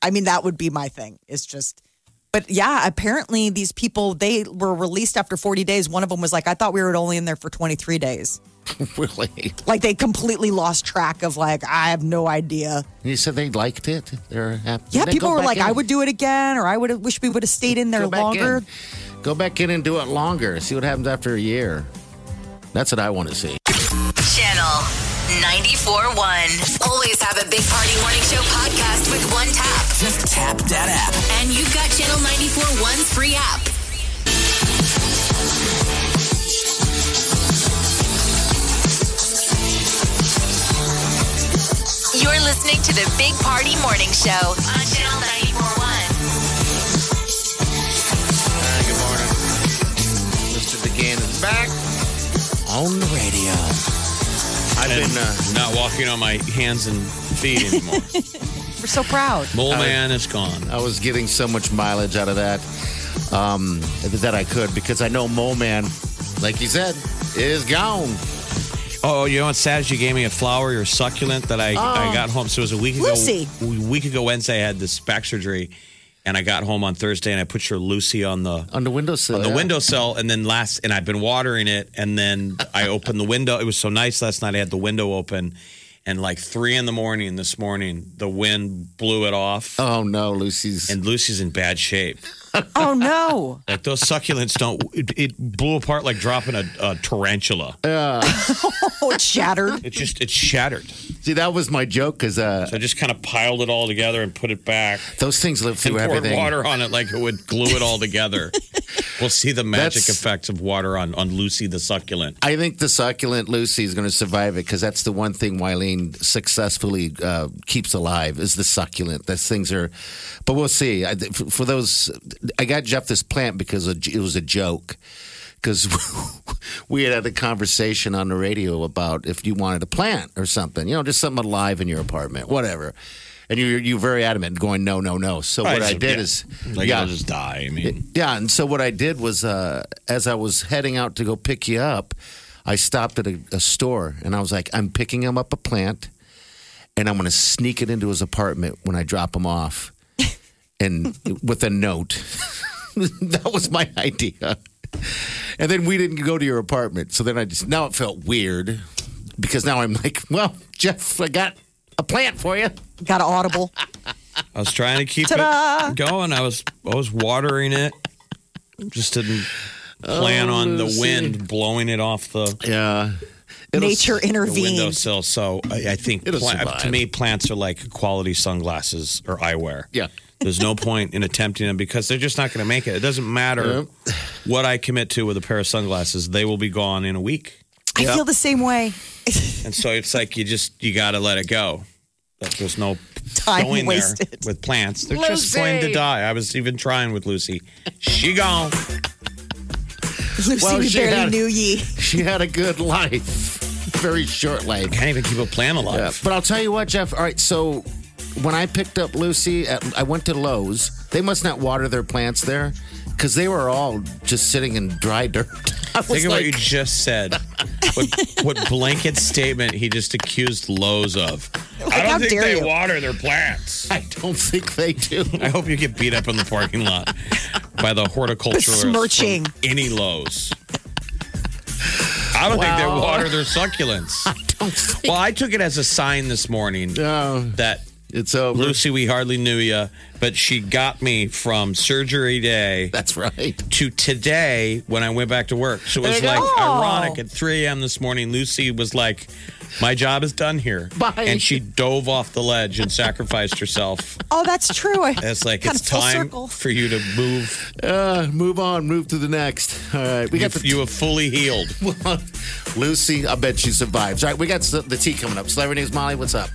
Speaker 4: I mean, that would be my thing. It's just, but yeah, apparently these people, they were released after 40 days. One of them was like, I thought we were only in there for 23 days.
Speaker 6: really?
Speaker 4: Like, they completely lost track of, like, I have no idea.
Speaker 6: You said they liked it. They're happy.
Speaker 4: Yeah,
Speaker 6: They
Speaker 4: people were like,
Speaker 6: in.
Speaker 4: I would do it again, or I would wish we would have stayed in there
Speaker 6: Go
Speaker 4: longer.
Speaker 6: in. Go back in and do it longer. See what happens after a year. That's what I want to see.
Speaker 2: Channel 94.1. Always have a Big Party Morning Show podcast with one tap.
Speaker 3: Just tap that app.
Speaker 2: And you've got Channel 94.1's free app. You're listening to the Big Party Morning Show on Channel 94.1.
Speaker 6: good morning. Mr. DeGan is back on the radio. I've
Speaker 5: And
Speaker 6: been. Uh,
Speaker 5: not walking on my hands and feet anymore.
Speaker 4: We're so proud.
Speaker 5: Mole Man is gone.
Speaker 6: I was getting so much mileage out of that um, that I could because I know Mole Man, like you said, is gone.
Speaker 5: Oh, you know what? Sad you gave me a flower or succulent that I, I got home. So it was a week ago.
Speaker 4: Lucy.
Speaker 5: A week ago Wednesday, I had this back surgery, and I got home on Thursday, and I put your Lucy on the
Speaker 6: On the windowsill.
Speaker 5: on the
Speaker 6: yeah.
Speaker 5: windowsill, and then last, and I've been watering it, and then I opened the window. It was so nice last night. I had the window open, and like three in the morning this morning, the wind blew it off,
Speaker 6: Oh no, Lucy's.
Speaker 5: and Lucy's in bad shape.
Speaker 4: Oh no.
Speaker 5: Like those succulents don't. It, it blew apart like dropping a, a tarantula.
Speaker 4: Oh, it shattered.
Speaker 5: It just it shattered.
Speaker 6: See, that was my joke because uh,
Speaker 5: So I just kind of piled it all together and put it back.
Speaker 6: those things live
Speaker 5: And
Speaker 6: through
Speaker 5: poured
Speaker 6: everything.
Speaker 5: water on it like it would glue it all together. we'll see the magic
Speaker 6: That's-
Speaker 5: effects of water on, on Lucy the succulent.
Speaker 6: I think the succulent Lucy is going to survive it because that's the one thing Wileen successfully uh, keeps alive is the succulent. Those things are, but we'll see. I, for, for those, I got Jeff this plant because it was a joke. Because we had had a conversation on the radio about if you wanted a plant or something, you know, just something alive in your apartment, whatever. And you you very adamant, going no, no, no. So what I did
Speaker 5: yeah.
Speaker 6: is,
Speaker 5: like
Speaker 6: yeah,
Speaker 5: it'll just die. I mean,
Speaker 6: yeah, and so what I did was, uh, as I was heading out to go pick you up, I stopped at a, a store and I was like, I'm picking him up a plant, and I'm going to sneak it into his apartment when I drop him off, and with a note. that was my idea. And then we didn't go to your apartment, so then I just now it felt weird because now I'm like, well, Jeff, I got a plant for you.
Speaker 4: Got an audible.
Speaker 5: I was trying to keep
Speaker 4: Ta-da!
Speaker 5: it going. I was I was watering it. Just didn't plan
Speaker 6: Oh,
Speaker 5: on the
Speaker 6: Lucy.
Speaker 5: wind blowing it off the,
Speaker 6: Yeah.
Speaker 4: Nature
Speaker 5: the
Speaker 4: intervened.
Speaker 5: windowsill. So I, I think
Speaker 6: It'll
Speaker 5: pla- to me, plants are like quality sunglasses or eyewear.
Speaker 6: Yeah.
Speaker 5: There's no point in attempting them because they're just not going to make it. It doesn't matter what I commit to with a pair of sunglasses; they will be gone in a week.
Speaker 4: I feel the same way.
Speaker 5: And so it's like you just you got to let it go. Like there's no
Speaker 4: Time
Speaker 5: going
Speaker 4: wasted.
Speaker 5: there with plants. They're just going to die. I was even trying with Lucy. She gone.
Speaker 4: Lucy,
Speaker 6: Well,
Speaker 4: we
Speaker 6: she
Speaker 4: barely
Speaker 6: had-
Speaker 4: knew ye.
Speaker 6: She had a good life. Very short life.
Speaker 5: Can't even keep a plant alive.
Speaker 6: Yeah, but I'll tell you what, Jeff. All right, so when I picked up Lucy, at, I went to Lowe's. They must not water their plants there because they were all just sitting in dry dirt. I was
Speaker 5: Think of what you just said. what, what blanket statement he just accused Lowe's of. I don't think they
Speaker 4: you.
Speaker 5: water their plants.
Speaker 6: I don't think they do.
Speaker 5: I hope you get beat up in the parking lot by the horticulturalist
Speaker 4: Besmirching.
Speaker 5: from any Lowe's. I don't think they water their succulents.
Speaker 6: don't think.
Speaker 5: Well, I took it as a sign this morning
Speaker 6: No,
Speaker 5: that
Speaker 6: it's over.
Speaker 5: Lucy, we hardly knew you, but she got me from surgery day
Speaker 6: That's right.
Speaker 5: to today when I went back to work. So it was like
Speaker 4: go.
Speaker 5: ironic at 3 a.m. this morning. Lucy was like, My job is done here.
Speaker 6: Bye.
Speaker 5: And she dove off the ledge and sacrificed herself.
Speaker 4: Oh, that's true. I-
Speaker 5: It's like, it's
Speaker 4: of
Speaker 5: time
Speaker 4: circle.
Speaker 5: for you to move.
Speaker 6: Uh, move on. Move to the next. All right, we
Speaker 5: You,
Speaker 6: got the
Speaker 5: you have fully healed.
Speaker 6: Lucy. I bet she survives. All right, we got the the tea coming up. Celebrity News, Molly. What's up?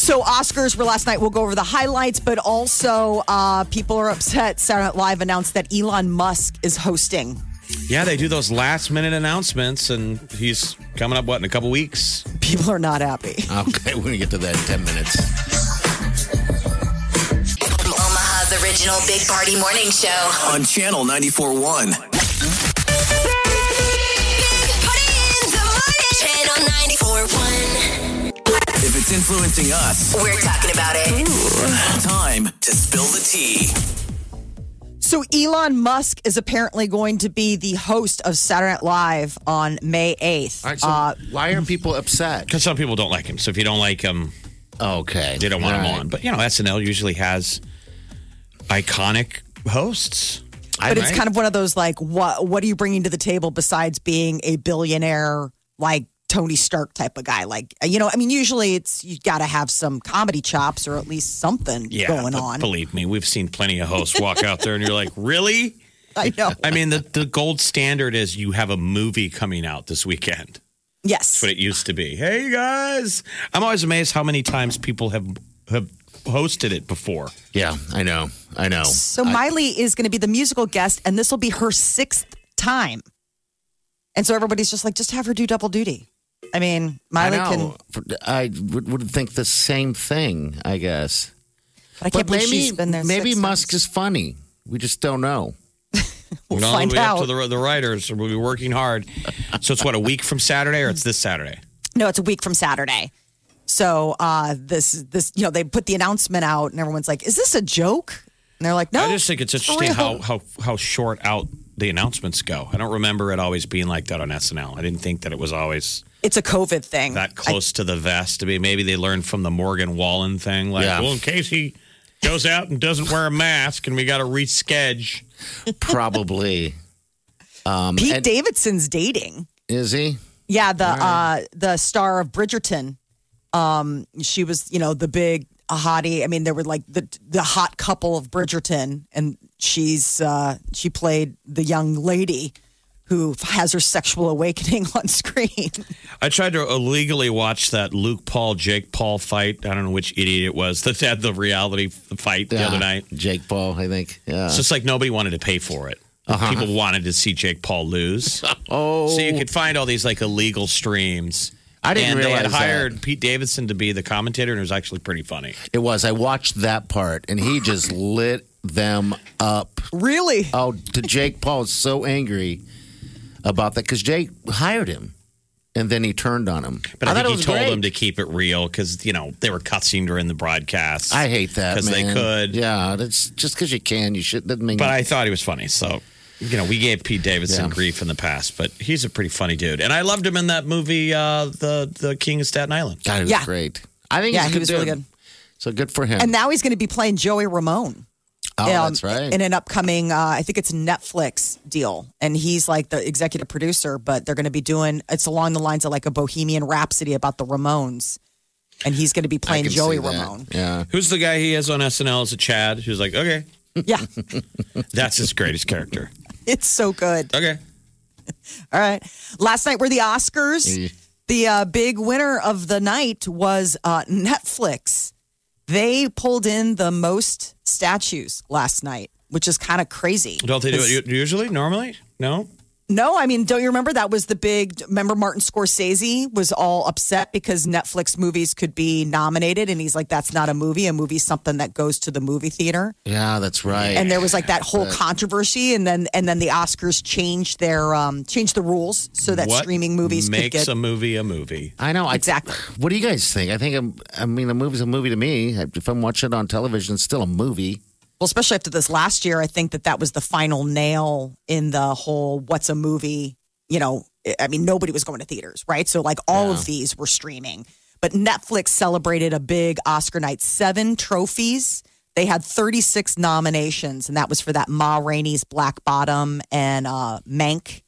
Speaker 4: So Oscars were last night. We'll go over the highlights, but also uh, people are upset. Saturday Night Live announced that Elon Musk is hosting.
Speaker 5: Yeah, they do those last minute announcements, and he's coming up, what, in a couple weeks?
Speaker 4: People are not happy.
Speaker 6: Okay, we're gonna get to that in ten minutes.
Speaker 2: Omaha's original Big Party Morning Show.
Speaker 3: On Channel 94.1. If it's influencing us,
Speaker 2: We're talking about it.
Speaker 3: time to spill the tea.
Speaker 4: So Elon Musk is apparently going to be the host of Saturday Night Live on May 8th.
Speaker 6: All right, so
Speaker 4: Uh,
Speaker 6: why are people upset?
Speaker 5: Because some people don't like him. So if you don't like him,
Speaker 6: Okay,
Speaker 5: they don't want
Speaker 6: All
Speaker 5: him on. But, you know, SNL usually has iconic hosts.
Speaker 4: but it's
Speaker 5: Right.
Speaker 4: kind of one of those like, what what are you bringing to the table besides being a billionaire like Tony Stark type of guy? Like, you know, I mean, usually it's you got to have some comedy chops or at least something
Speaker 5: yeah,
Speaker 4: going on.
Speaker 5: Believe me, we've seen plenty of hosts walk out there and you're like, really?
Speaker 4: I know.
Speaker 5: I mean, the, the gold standard is you have a movie coming out this weekend.
Speaker 4: Yes.
Speaker 5: That's what it used to be. Hey guys, I'm always amazed how many times people have have hosted it before.
Speaker 6: Yeah, I know. I know.
Speaker 4: So
Speaker 6: I-
Speaker 4: Miley is going to be the musical guest, and this will be her sixth time. And so everybody's just like, just have her do double duty. I mean,
Speaker 6: I
Speaker 4: Miley
Speaker 6: know.
Speaker 4: can.
Speaker 6: I would, would think the same thing. I guess.
Speaker 4: But I can't believe
Speaker 6: maybe,
Speaker 4: she's been there.
Speaker 6: Maybe
Speaker 4: six
Speaker 6: Musk is funny. We just don't know.
Speaker 4: We'll
Speaker 5: No,
Speaker 4: find
Speaker 5: we have
Speaker 4: out.
Speaker 5: to the, the writers. We'll be working hard. So it's what a week from Saturday, or it's this Saturday.
Speaker 4: No, it's a week from Saturday. So uh, this this you know they put the announcement out and everyone's like, "Is this a joke?" And they're like, "No."
Speaker 5: I just think it's interesting how, how how short out the announcements go. I don't remember it always being like that on SNL. I didn't think that it was always
Speaker 4: it's a COVID thing.
Speaker 5: that close to the vest. To be maybe they learned from the Morgan Wallen thing. Like,
Speaker 6: Yeah.
Speaker 5: well, in case he goes out and doesn't wear a mask, and we got to reschedule.
Speaker 6: Probably. Um,
Speaker 4: Pete
Speaker 6: and-
Speaker 4: Davidson's dating.
Speaker 6: is he?
Speaker 4: Yeah, the uh, the star of Bridgerton. Um, she was, you know, the big hottie. I mean, there were like the the hot couple of Bridgerton, and she's uh, she played the young lady who has her sexual awakening on screen.
Speaker 5: I tried to illegally watch that Luke Paul Jake Paul fight. I don't know which idiot it was that had the reality fight the
Speaker 6: Yeah.
Speaker 5: other night.
Speaker 6: Jake Paul, I think. Yeah.
Speaker 5: So it's just like nobody wanted to pay for it.
Speaker 6: Uh-huh.
Speaker 5: People wanted to see Jake Paul lose.
Speaker 6: oh.
Speaker 5: So you could find all these like illegal streams.
Speaker 6: I didn't
Speaker 5: and they had
Speaker 6: realize that.
Speaker 5: hired Pete Davidson to be the commentator, and it was actually pretty funny.
Speaker 6: It was. I watched that part, and he just lit them up.
Speaker 4: Really?
Speaker 6: Oh, to Jake Paul is so angry about that because Jake hired him, and then he turned on him.
Speaker 5: But I,
Speaker 6: thought
Speaker 5: think he
Speaker 6: was
Speaker 5: told
Speaker 6: great.
Speaker 5: them to keep it real because you know they were cussing during the broadcast.
Speaker 6: I hate that
Speaker 5: because they could.
Speaker 6: Yeah, that's just because you can. You should. Doesn't mean.
Speaker 5: But I thought he was funny. So, you know, we gave Pete Davidson
Speaker 6: Yeah.
Speaker 5: grief in the past, but he's a pretty funny dude. And I loved him in that movie, uh, the the King of Staten Island.
Speaker 6: God, he was
Speaker 4: Yeah.
Speaker 6: great. I think
Speaker 4: Yeah,
Speaker 6: he's a
Speaker 4: he
Speaker 6: good
Speaker 4: was really good.
Speaker 6: So good for him.
Speaker 4: And now he's going to be playing Joey Ramone.
Speaker 6: oh,
Speaker 4: um,
Speaker 6: that's right.
Speaker 4: In an upcoming, uh, I think it's a Netflix deal, and he's like the executive producer. But they're going to be doing it's along the lines of like a Bohemian Rhapsody about the Ramones, and he's going to be playing Joey. Ramone.
Speaker 6: Yeah.
Speaker 5: Who's the guy he has on SNL as a Chad? Who's like, okay,
Speaker 4: Yeah,
Speaker 5: that's his greatest character.
Speaker 4: it's so good.
Speaker 5: Okay.
Speaker 4: All right, last night were the Oscars.
Speaker 6: Eh.
Speaker 4: The uh, big winner of the night was uh, Netflix. They pulled in the most statues last night, which is kind of crazy.
Speaker 5: Don't they do it usually? Normally? No?
Speaker 4: No, I mean, don't you remember that was the big? Remember Martin Scorsese was all upset because Netflix movies could be nominated, and he's like, "That's not a movie. A movie's something that goes to the movie theater."
Speaker 6: Yeah, that's right.
Speaker 4: And there was like that whole controversy, and then and then the Oscars changed their um changed the rules so that
Speaker 5: what
Speaker 4: streaming movies could
Speaker 5: makes
Speaker 4: get
Speaker 5: a movie a movie?
Speaker 6: I know. I-
Speaker 4: Exactly.
Speaker 6: what do you guys think? I think, I'm- I mean, a movie's a movie to me. If I'm watching it on television, it's still a movie.
Speaker 4: Well, especially after this last year. I think that that was the final nail in the whole "what's a movie." You know, I mean, nobody was going to theaters, right? So like all of these were streaming. But Netflix celebrated a big Oscar night, seven trophies. They had 36 nominations, and that was for that Ma Rainey's Black Bottom and uh, Mank.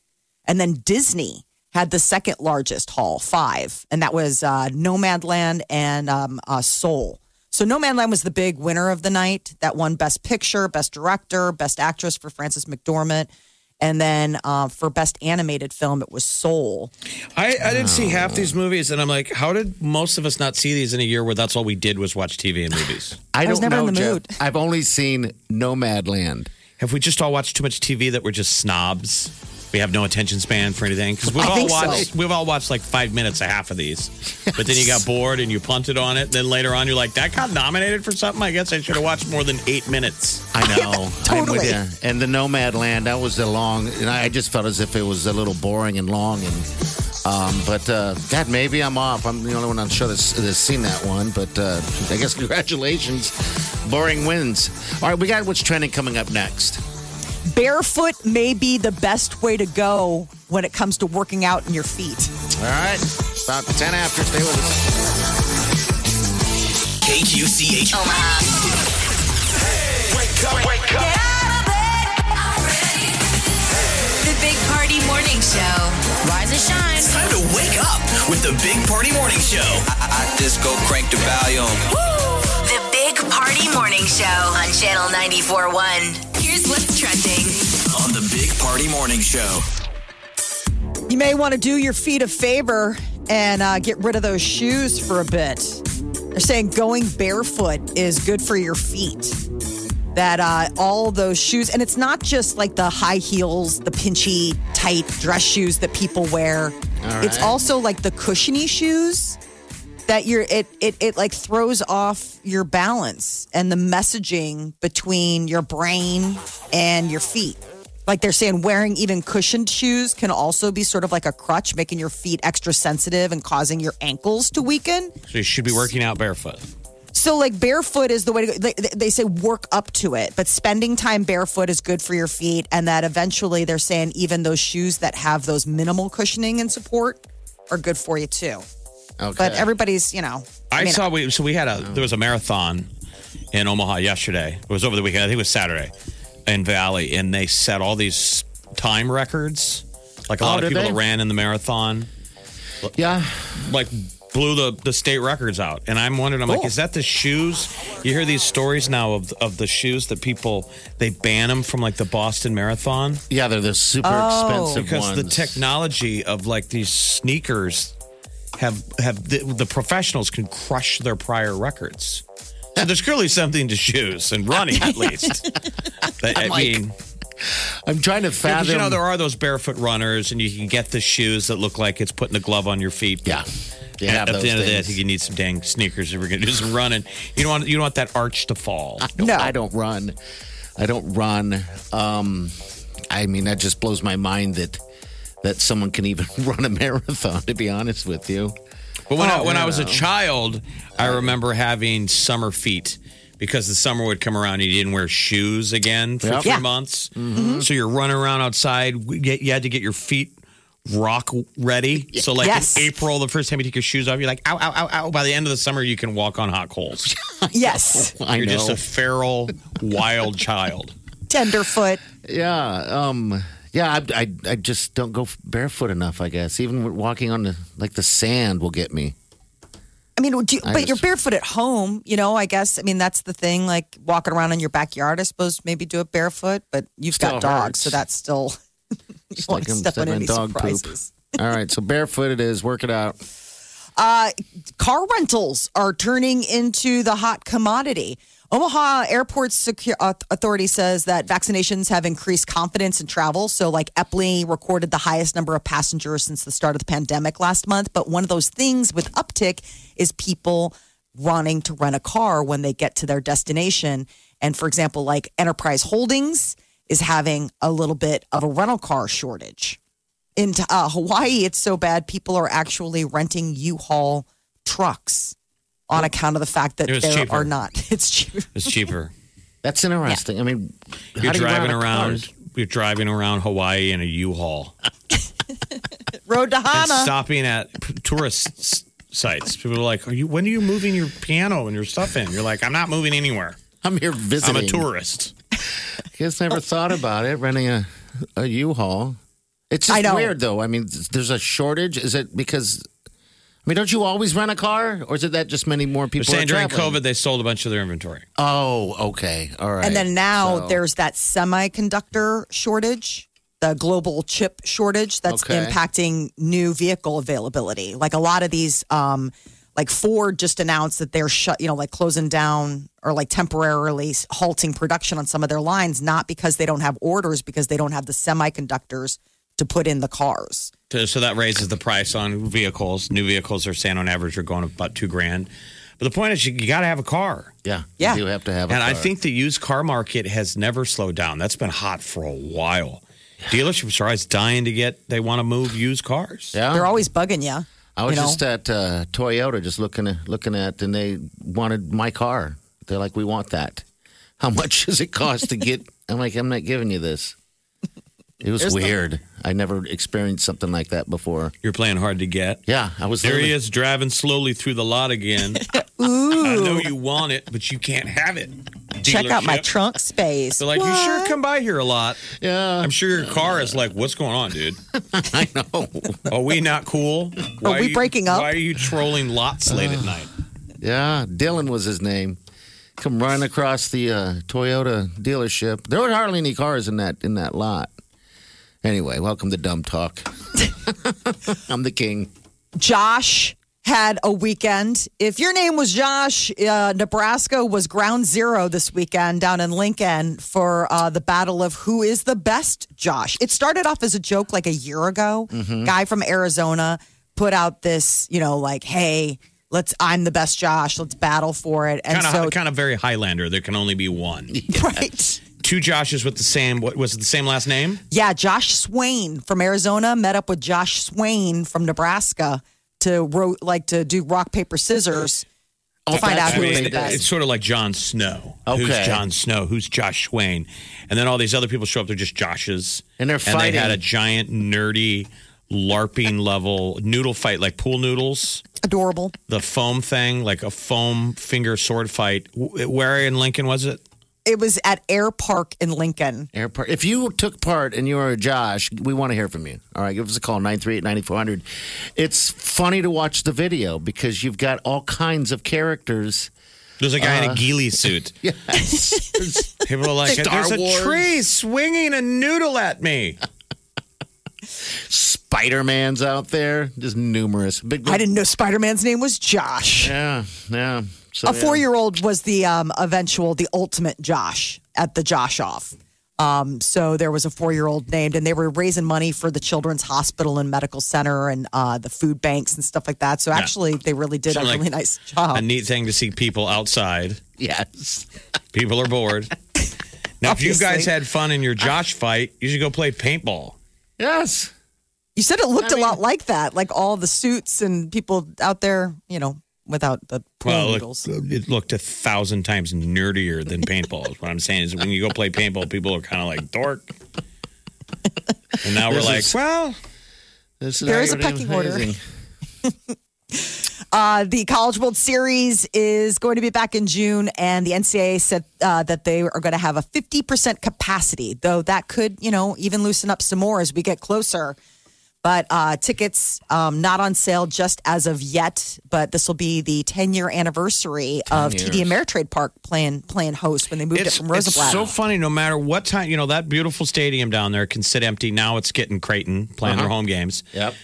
Speaker 4: And then Disney had the second largest haul, five, and that was uh, Nomadland and um, uh, Soul. So Nomadland was the big winner of the night. That won Best Picture, Best Director, Best Actress for Frances McDormand. And then uh, for Best Animated Film, it was Soul.
Speaker 5: I, I didn't see half these movies, and I'm like, how did most of us not see these in a year where that's all we did was watch TV and movies?
Speaker 6: I,
Speaker 4: was
Speaker 6: don't
Speaker 4: never
Speaker 6: know,
Speaker 4: in the
Speaker 6: Jeff.
Speaker 4: mood.
Speaker 6: I've only seen Nomadland.
Speaker 5: Have we just all watched too much TV that we're just snobs? We have no attention span for anything because we've
Speaker 4: I
Speaker 5: all
Speaker 4: think so.
Speaker 5: watched. We've all watched like five minutes of half of these, but then you got bored and you punted on it. Then later on, you're like, "That got nominated for something." I guess I should have watched more than eight minutes.
Speaker 6: I know. I'm with
Speaker 4: totally.
Speaker 6: you. And the Nomadland that was a long, and I just felt as if it was a little boring and long. And um, but uh, God, maybe I'm off. I'm the only one on the show that's, that's seen that one. But uh, I guess congratulations, boring wins. All right, we got what's trending coming up next.
Speaker 4: Barefoot may be the best way to go when it comes to working out in your feet.
Speaker 6: All right, about ten after. Stay with us.
Speaker 3: KQCH.
Speaker 2: Omaha.
Speaker 3: Oh, wake up, wake up. Get out of bed already. Hey.
Speaker 2: The Big Party Morning Show. Rise and shine.
Speaker 3: It's Time to wake up with the Big Party Morning Show.
Speaker 8: I, I just go crank the volume.
Speaker 2: The Big Party Morning Show on Channel 94.1. Here's what's trending.
Speaker 3: On the Big Party Morning Show.
Speaker 4: You may want to do your feet a favor and uh, get rid of those shoes for a bit. They're saying going barefoot is good for your feet. That uh, all those shoes, and it's not just like the high heels, the pinchy, tight dress shoes that people wear.
Speaker 6: All
Speaker 4: It's also like the cushiony shoes that you're it it it like throws off your balance and the messaging between your brain and your feet. Like they're saying wearing even cushioned shoes can also be sort of like a crutch, making your feet extra sensitive and causing your ankles to weaken.
Speaker 5: So you should be working out barefoot.
Speaker 4: So, like, barefoot is the way to go. They, they say work up to it, but spending time barefoot is good for your feet. And that eventually they're saying even those shoes that have those minimal cushioning and support are good for you too.
Speaker 6: Okay.
Speaker 4: But everybody's, you know.
Speaker 5: I,
Speaker 4: mean,
Speaker 5: saw we so we had a oh. there was a marathon in Omaha yesterday. It was over the weekend. I think it was Saturday in Valley, and they set all these time records. Like a
Speaker 6: Oh,
Speaker 5: lot of people
Speaker 6: they?
Speaker 5: that ran in the marathon,
Speaker 6: yeah.
Speaker 5: like blew the the state records out. And I'm wondering, I'm like, is that the shoes? You hear these stories now of of the shoes that people they ban them from like the Boston Marathon
Speaker 6: Yeah, they're the super
Speaker 4: Oh.
Speaker 6: expensive
Speaker 5: because
Speaker 6: ones.
Speaker 5: the technology of like these sneakers have have the, the professionals can crush their prior records. So there's clearly something to shoes and running at least. But, I
Speaker 6: like,
Speaker 5: mean,
Speaker 6: I'm trying to
Speaker 5: because,
Speaker 6: fathom.
Speaker 5: you know there are those barefoot runners, and you can get the shoes that look like it's putting a glove on your feet.
Speaker 6: yeah. They
Speaker 5: At,
Speaker 6: have
Speaker 5: at
Speaker 6: those
Speaker 5: the end of the day, I think you need some dang sneakers if we're going to do some running. You don't want you don't want that arch to fall.
Speaker 4: No.
Speaker 6: I don't run. I don't run. Um, I mean, that just blows my mind that that someone can even run a marathon. To be honest with you,
Speaker 5: But when, I,
Speaker 6: Oh,
Speaker 5: when I was a child, I remember having summer feet because the summer would come around and you didn't wear shoes again for
Speaker 6: Yep.
Speaker 5: three
Speaker 4: Yeah.
Speaker 5: months.
Speaker 6: Mm-hmm.
Speaker 5: So you're running around outside. You had to get your feet rock ready. So, like
Speaker 4: Yes.
Speaker 5: in April, the first time you take your shoes off, you're like, ow, ow, ow, ow. By the end of the summer, you can walk on hot coals.
Speaker 4: yes,
Speaker 6: I
Speaker 5: you're
Speaker 6: know.
Speaker 5: just a feral, wild child.
Speaker 4: tenderfoot.
Speaker 6: yeah, um, yeah. I, I, I just don't go barefoot enough. I guess even walking on the like the sand will get me.
Speaker 4: I mean, do you,
Speaker 6: I
Speaker 4: but
Speaker 6: just-
Speaker 4: you're barefoot at home, you know. I guess. I mean, that's the thing. Like walking around in your backyard, I suppose maybe do it barefoot. But you've got dogs,
Speaker 6: hurts.
Speaker 4: so that's still. you
Speaker 6: like
Speaker 4: want to
Speaker 6: I'm
Speaker 4: step on
Speaker 6: stepping in
Speaker 4: any
Speaker 6: dog poop. All right, so barefoot it is. Work it out.
Speaker 4: Uh, car rentals are turning into the hot commodity. Omaha Airport Secu- uh, Authority says that vaccinations have increased confidence in travel. So, like Eppley recorded the highest number of passengers since the start of the pandemic last month. But one of those things with uptick is people wanting to rent a car when they get to their destination. And for example, like Enterprise Holdings is having a little bit of a rental car shortage in uh, Hawaii, it's so bad people are actually renting U-Haul trucks on account of the fact that
Speaker 5: It was
Speaker 4: there
Speaker 5: cheaper.
Speaker 4: are not. It's cheaper.
Speaker 5: It's cheaper.
Speaker 6: That's interesting. I mean,
Speaker 5: You're
Speaker 6: how do you run
Speaker 5: driving around.
Speaker 6: cars?
Speaker 5: You're driving around Hawaii in a U-Haul.
Speaker 4: Road to
Speaker 5: and
Speaker 4: Hana.
Speaker 5: stopping at tourist sites. People are like, "Are you? When are you moving your piano and your stuff in?" You're like, "I'm not moving anywhere.
Speaker 6: I'm here visiting.
Speaker 5: I'm a tourist."
Speaker 6: Guess never thought about it renting a a U-Haul. It's just
Speaker 4: I know.
Speaker 6: weird though. I mean, there's a shortage. Is it because? I mean, don't you always rent a car, or is it that just many more
Speaker 5: They're
Speaker 6: people?
Speaker 5: saying during? COVID they sold a bunch of their inventory.
Speaker 6: Oh, okay, all right.
Speaker 4: and then now
Speaker 6: So-
Speaker 4: there's that semiconductor shortage, the global chip shortage that's
Speaker 6: Okay.
Speaker 4: impacting new vehicle availability. Like a lot of these, um, like Ford just announced that they're shut, you know, like closing down or like temporarily halting production on some of their lines, not because they don't have orders, because they don't have the semiconductors to put in the cars.
Speaker 5: So that raises the price on vehicles. New vehicles are saying on average are going about two grand. But the point is, you, you got to have a car.
Speaker 6: yeah,
Speaker 4: Yeah.
Speaker 6: you have to have. A
Speaker 5: And I think the used car market has never slowed down. That's been hot for a while. Dealerships are always dying to get. They want to move used cars.
Speaker 6: yeah,
Speaker 4: They're always bugging you.
Speaker 6: I was
Speaker 4: you know?
Speaker 6: just at uh, Toyota, just looking at looking at, and they wanted my car. They're like, "We want that. How much does it cost to get?" I'm like, "I'm not giving you this." It was
Speaker 4: There's the-
Speaker 6: weird. I never experienced something like that before.
Speaker 5: You're playing hard to get.
Speaker 6: Yeah, I was.
Speaker 5: There he is driving slowly through the lot again. Ooh. I know you want it, but you can't have it.
Speaker 4: Check out my trunk space.
Speaker 5: They're like, you sure
Speaker 4: What?
Speaker 5: come by here a lot.
Speaker 6: Yeah,
Speaker 5: I'm sure your car is like, what's going on, dude?
Speaker 6: I know.
Speaker 5: Are we not cool? Why
Speaker 4: we
Speaker 5: you-
Speaker 4: breaking up?
Speaker 5: Why are you trolling lots late at night?
Speaker 6: Yeah, Dylan was his name. Come running across the uh, Toyota dealership. There were hardly any cars in that in that lot. Anyway, welcome to Dumb Talk. I'm the king.
Speaker 4: Josh had a weekend. If your name was Josh, uh, Nebraska was ground zero this weekend down in Lincoln for uh, the battle of who is the best Josh. It started off as a joke like a year ago. Guy from Arizona put out this, you know, like, hey, let's I'm the best Josh. Let's battle for it. And
Speaker 5: Kind of,
Speaker 4: so
Speaker 5: kind of very Highlander. There can only be one.
Speaker 4: right.
Speaker 5: Two Joshes with the same. What was it? The same last name?
Speaker 4: Yeah, Josh Swain from Arizona met up with Josh Swain from Nebraska to ro- like to do rock paper scissors to find out
Speaker 5: I
Speaker 4: who was
Speaker 5: mean,
Speaker 4: the best.
Speaker 5: it's sort of like Jon Snow. Who's
Speaker 6: Okay.
Speaker 5: Jon Snow? Who's Josh Swain? And then all these other people show up. They're just Joshes,
Speaker 6: And they're
Speaker 5: And they
Speaker 6: fighting.
Speaker 5: had a giant nerdy LARPing level noodle fight, like pool noodles.
Speaker 4: Adorable.
Speaker 5: The foam thing, like a foam finger sword fight. Where in Lincoln was it?
Speaker 4: It was at Air Park in Lincoln.
Speaker 6: Air Park. If you took part and you were Josh, we want to hear from you. All right, give us a call 938-9400. It's funny to watch the video because you've got all kinds of characters.
Speaker 5: There's a guy in
Speaker 6: Uh,
Speaker 5: a ghillie suit.
Speaker 6: Yes.
Speaker 5: People are like,
Speaker 6: Star
Speaker 5: "There's
Speaker 6: Wars.
Speaker 5: a tree swinging a noodle at me."
Speaker 6: Spider-Man's out there. Just numerous. Big,
Speaker 4: I didn't know Spider Man's name was Josh.
Speaker 6: Yeah, yeah. So,
Speaker 4: a
Speaker 6: yeah.
Speaker 4: four year old was the um, eventual, the ultimate Josh at the Josh off. Um, so there was a four year old named, and they were raising money for the Children's Hospital and Medical Center and uh, the food banks and stuff like that. So actually, they really did a
Speaker 5: Sound like
Speaker 4: really nice job.
Speaker 5: A neat thing to see people outside.
Speaker 6: Yes.
Speaker 5: People are bored. Now, if you guys had fun in your Josh fight, you should go play paintball.
Speaker 6: Yes.
Speaker 4: You said it looked
Speaker 6: I
Speaker 4: a lot like that, like all the suits and people out there, you know, without the pool
Speaker 5: Well,
Speaker 4: noodles.
Speaker 5: it, it looked a thousand times nerdier than paintball. is what I'm saying is when you go play paintball, people are kind of like dork. And now we're
Speaker 6: This
Speaker 5: like,
Speaker 6: is-
Speaker 5: well,
Speaker 6: This
Speaker 4: There is a
Speaker 6: aggravating.
Speaker 4: pecking order. Uh, the College World Series is going to be back in June, and the NCAA said uh, that they are going to have a 50% capacity, though that could, you know, even loosen up some more as we get closer. But uh, tickets um, not on sale just as of yet. But this will be the 10 year anniversary of TD. Ameritrade Park playing playing host when they moved
Speaker 5: it's,
Speaker 4: it from
Speaker 5: it's so funny. No matter what time, you know, that beautiful stadium down there can sit empty. Now it's getting Creighton playing their home games.
Speaker 6: Yep.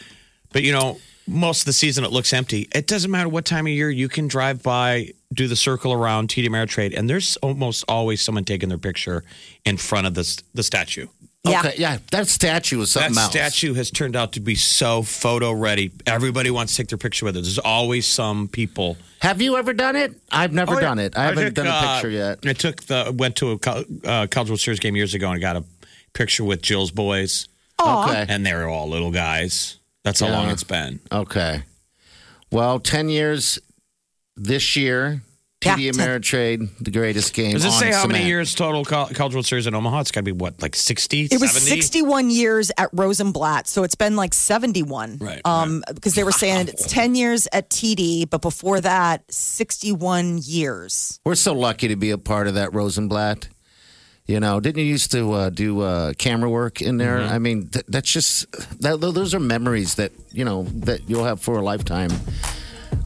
Speaker 5: But you know, most of the season it looks empty. It doesn't matter what time of year you can drive by, do the circle around TD Ameritrade, and there's almost always someone taking their picture in front of the the statue.
Speaker 4: Yeah.
Speaker 6: Okay, yeah. That statue is something
Speaker 5: that
Speaker 6: else.
Speaker 5: statue has turned out to be so photo ready. Everybody wants to take their picture with it. There's always some people.
Speaker 6: Have you ever done it? I've never
Speaker 5: Oh, yeah.
Speaker 6: done it. I haven't
Speaker 5: took,
Speaker 6: done a
Speaker 5: uh,
Speaker 6: picture yet.
Speaker 5: I took the went to a co- uh, College World Series game years ago and got a picture with Jill's boys,
Speaker 6: Okay.
Speaker 5: and they were all little guys. That's how
Speaker 6: Yeah.
Speaker 5: long it's been.
Speaker 6: Okay. Well, 10 years this year.
Speaker 4: Yeah,
Speaker 6: TD Ameritrade, the greatest game.
Speaker 5: Does it
Speaker 6: on
Speaker 5: say how many years total College World Series in Omaha? It's got to be what, like 60,
Speaker 4: It was 61 years at Rosenblatt, so it's been like 71.
Speaker 5: Right,
Speaker 4: Um, because they were saying it's 10 years at TD, but before that, 61 years.
Speaker 6: We're so lucky to be a part of that Rosenblatt. You know, didn't you used to uh, do uh, camera work in there?
Speaker 5: Mm-hmm.
Speaker 6: I mean, th- that's just that, those are memories that you know that you'll have for a lifetime.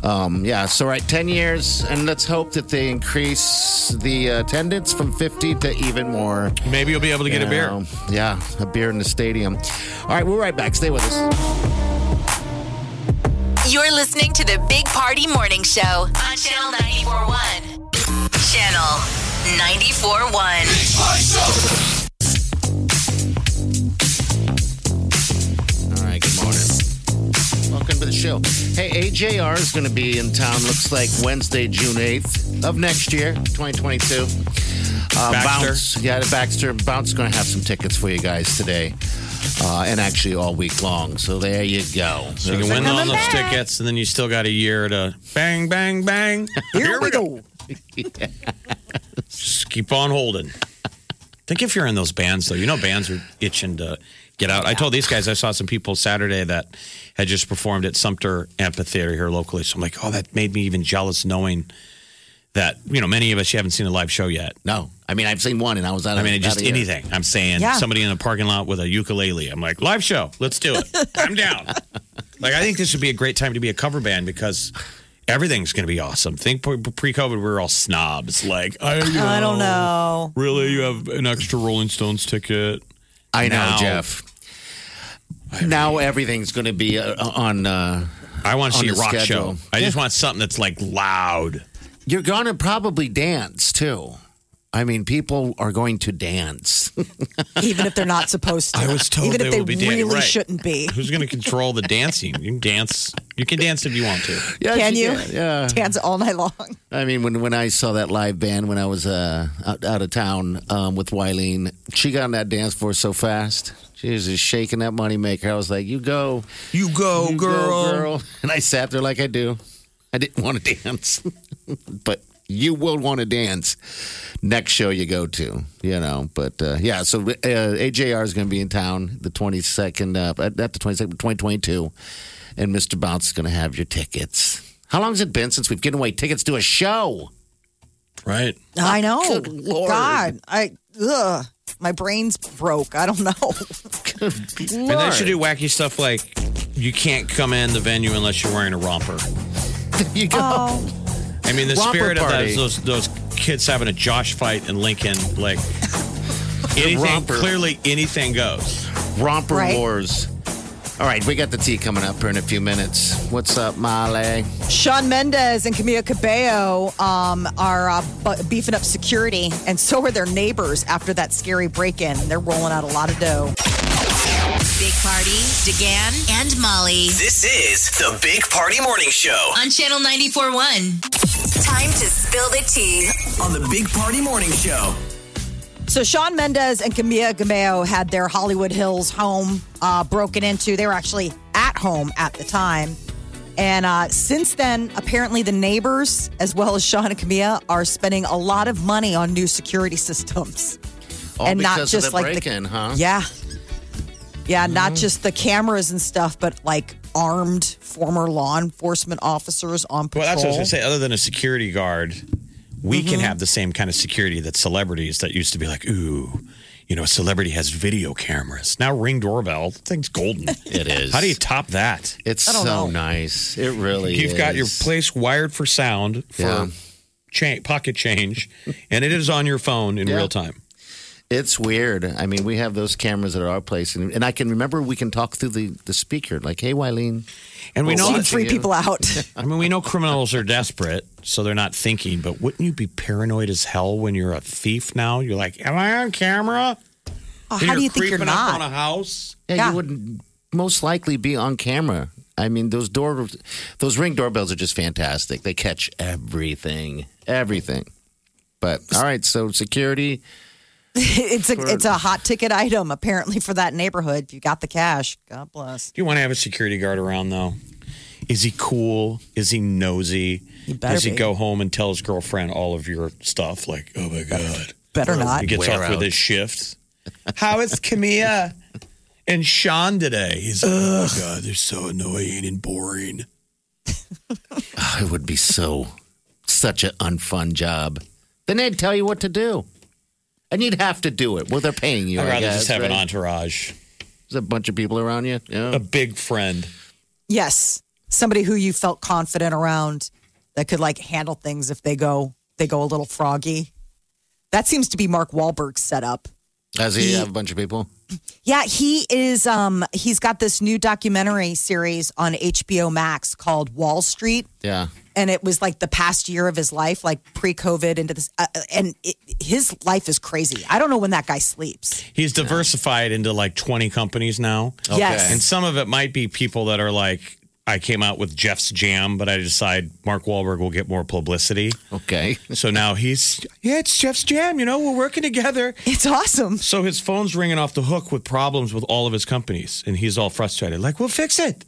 Speaker 6: Um, yeah, so right, ten years, and let's hope that they increase the attendance from fifty to even more.
Speaker 5: Maybe you'll be able to get
Speaker 6: You
Speaker 5: a beer.
Speaker 6: Yeah, a beer in the stadium. All right, we're right back. Stay with us.
Speaker 2: You're listening to the Big Party Morning Show on Channel 941. Channel 941.
Speaker 6: Welcome to the show. Hey, AJR is going to be in town, looks like Wednesday, June 8th of next year, 2022. Uh,
Speaker 5: Baxter.
Speaker 6: Bounce, yeah, the Baxter. Bounce is going to have some tickets for you guys today. Uh, and actually all week long. So there you go.
Speaker 5: So you can win all those tickets, and then you still got a year to bang, bang, bang.
Speaker 4: Here, we go.
Speaker 5: Just keep on holding. Think if you're in those bands, though, you know bands are itching to get out. I told these guys I saw some people Saturday that had just performed at Sumtur Amphitheater here locally. So I'm like, oh, that made me even jealous knowing that, you know, many of us you haven't seen a live show yet.
Speaker 6: No, I mean, I've seen one and I was out
Speaker 5: I mean, just
Speaker 6: of here.
Speaker 5: anything. I'm saying
Speaker 4: Yeah.
Speaker 5: somebody in a parking lot with a ukulele. I'm like, live show. Let's do it. I'm down. Like, I think this would be a great time to be a cover band because everything's going to be awesome. Think pre COVID, we were all snobs. Like, I, you
Speaker 4: I don't know.
Speaker 5: Really? You have an extra Rolling Stones ticket?
Speaker 6: I know,
Speaker 5: Now-
Speaker 6: Jeff. Now everything's going to be uh, on. Uh,
Speaker 5: I want to
Speaker 6: On
Speaker 5: see a
Speaker 6: the
Speaker 5: rock
Speaker 6: schedule.
Speaker 5: show. I just want something that's like loud.
Speaker 6: you're going to probably dance too. I mean, people are going to dance.
Speaker 4: even if they're not supposed to.
Speaker 5: I was told
Speaker 4: even
Speaker 5: they
Speaker 4: if they
Speaker 5: will be dancing.
Speaker 4: really
Speaker 5: Right.
Speaker 4: shouldn't be.
Speaker 5: Who's going to control the dancing? You can dance. You can dance if you want to.
Speaker 6: Yeah,
Speaker 4: Can you
Speaker 6: can, Yeah.
Speaker 4: dance all night long?
Speaker 6: I mean, when when I saw that live band when I was uh, out, out of town um, with Wileen, she got on that dance floor so fast. She was just shaking that moneymaker. I was like, "You go,
Speaker 5: You go,
Speaker 6: you go, girl." And I sat there like I do. I didn't want to dance, but you will want to dance next show you go to. You know, but uh, yeah. So uh, AJR is going to be in town the twenty second, uh, at at the twenty second, twenty twenty two, and Mr. Bounce is going to have your tickets. How long has it been since we've given away tickets to a show?
Speaker 5: Right.
Speaker 4: I know.
Speaker 6: Good Lord.
Speaker 4: God, I ugh, my brain's broke. I don't know.
Speaker 5: And they should do wacky stuff like you can't come in the venue unless you're wearing a romper.
Speaker 6: There you go.
Speaker 4: Oh,
Speaker 5: I mean, the
Speaker 6: Romper
Speaker 5: spirit of that is those those kids having a Josh fight in Lincoln. Like anything,
Speaker 6: Romper.
Speaker 5: clearly anything goes.
Speaker 6: Romper
Speaker 4: Right.
Speaker 6: Wars. All right, we got the tea coming up here in a few minutes. What's up, Molly?
Speaker 4: Shawn Mendes and Camila Cabello um, are uh, bu- beefing up security, and so are their neighbors after that scary break-in. They're rolling out a lot of dough.
Speaker 2: Big Party, DeGan, and Molly
Speaker 3: This is the Big Party Morning Show
Speaker 2: on Channel 94.1. Time to spill the tea.
Speaker 3: on the Big Party Morning Show.
Speaker 4: So Shawn Mendes and Camila Cabello had their Hollywood Hills home uh, broken into. They were actually at home at the time. And uh, since then, apparently the neighbors, as well as Shawn and Camila, are spending a lot of money on new security systems.
Speaker 6: All
Speaker 4: and not just
Speaker 6: of the
Speaker 4: like the-
Speaker 6: break-in, huh?
Speaker 4: Yeah. Yeah, not just the cameras and stuff, but like armed former law enforcement officers on patrol.
Speaker 5: Well, that's what I was going to say. Other than a security guard, we can mm-hmm. have the same kind of security that celebrities that used to be like, ooh, you know, a celebrity has video cameras. Now ring doorbell, the thing's golden.
Speaker 6: It is.
Speaker 5: How do you top that?
Speaker 6: It's so
Speaker 4: know.
Speaker 6: nice. It really
Speaker 5: You've
Speaker 6: is.
Speaker 5: got your place wired for sound for
Speaker 6: Yeah.
Speaker 5: cha- pocket change, and it is on your phone in
Speaker 6: Yeah.
Speaker 5: real time.
Speaker 6: It's weird. I mean, we have those cameras at our place, and, and I can remember we can talk through the, the speaker, like, hey, Wileen.
Speaker 5: And we
Speaker 6: Well,
Speaker 5: know,
Speaker 4: You
Speaker 6: watching
Speaker 4: free
Speaker 6: you.
Speaker 4: people out.
Speaker 5: I mean, we know criminals are desperate, so they're not thinking. But wouldn't you be paranoid as hell when you're a thief? Now you're like, am I on camera?
Speaker 4: Oh,
Speaker 5: And
Speaker 4: how do you think you're
Speaker 5: creeping up on a house?
Speaker 6: Yeah,
Speaker 4: Yeah.
Speaker 6: you wouldn't most likely be on camera. I mean, those door, those ring doorbells are just fantastic. They catch everything, everything. But all right, so security.
Speaker 4: it's a it's a hot ticket item apparently for that neighborhood. If you got the cash, God bless.
Speaker 5: Do you want to have a security guard around though? Is he cool? Is he nosy?
Speaker 4: He better
Speaker 5: Does he
Speaker 4: be.
Speaker 5: go home and tell his girlfriend all of your stuff? Like, oh my god,
Speaker 4: Better not.
Speaker 5: he gets
Speaker 6: Wear
Speaker 5: off with his shift. How is Camila and Shawn today? He's like, oh my god, they're so annoying and boring.
Speaker 6: Oh, it would be so such an unfun job. Then they'd tell you what to do, and you'd have to do it. Well, they're paying you.
Speaker 5: I'd
Speaker 6: I
Speaker 5: rather
Speaker 6: guess,
Speaker 5: just have an entourage,
Speaker 6: There's a bunch of people around you. Yeah.
Speaker 5: a big friend.
Speaker 4: Yes, somebody who you felt confident around that could like handle things if they go they go a little froggy. That seems to be Mark Wahlberg's setup.
Speaker 6: Does he
Speaker 4: He-
Speaker 6: have a bunch of people?
Speaker 4: Yeah, he is. Um, he's got this new documentary series on HBO Max called Wahl Street.
Speaker 6: Yeah.
Speaker 4: And it was like the past year of his life, like pre-COVID into this, uh, and it, his life is crazy. I don't know when that guy sleeps.
Speaker 5: He's diversified into like 20 companies now.
Speaker 4: Yes.
Speaker 5: And some of it might be people that are like, I came out with Jeff's Jam, but I decide Mark Wahlberg will get more publicity.
Speaker 6: Okay.
Speaker 5: So now he's, yeah, it's Jeff's Jam. You know, we're working together.
Speaker 4: It's awesome.
Speaker 5: So his phone's ringing off the hook with problems with all of his companies. And he's all frustrated. Like, we'll fix it.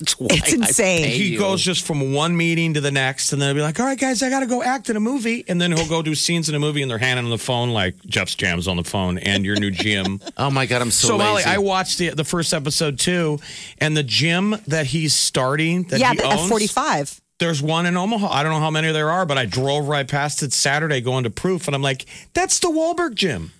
Speaker 6: That's why
Speaker 4: It's
Speaker 6: I
Speaker 4: insane.
Speaker 6: pay
Speaker 5: He
Speaker 6: you.
Speaker 5: goes just from one meeting to the next. And then he'll be like, all right, guys, I got to go act in a movie. And then he'll go do scenes in a movie and they're handing him the phone like Jeff's Jam's on the phone and your new gym.
Speaker 6: Oh my god, I'm so,
Speaker 5: So, Molly. I watched the the first episode too, and the gym that he's starting that
Speaker 4: yeah,
Speaker 5: he
Speaker 4: at
Speaker 5: owns.
Speaker 4: 45.
Speaker 5: There's one in Omaha. I don't know how many there are, but I drove right past it Saturday going to proof, and I'm like, that's the Wahlberg gym.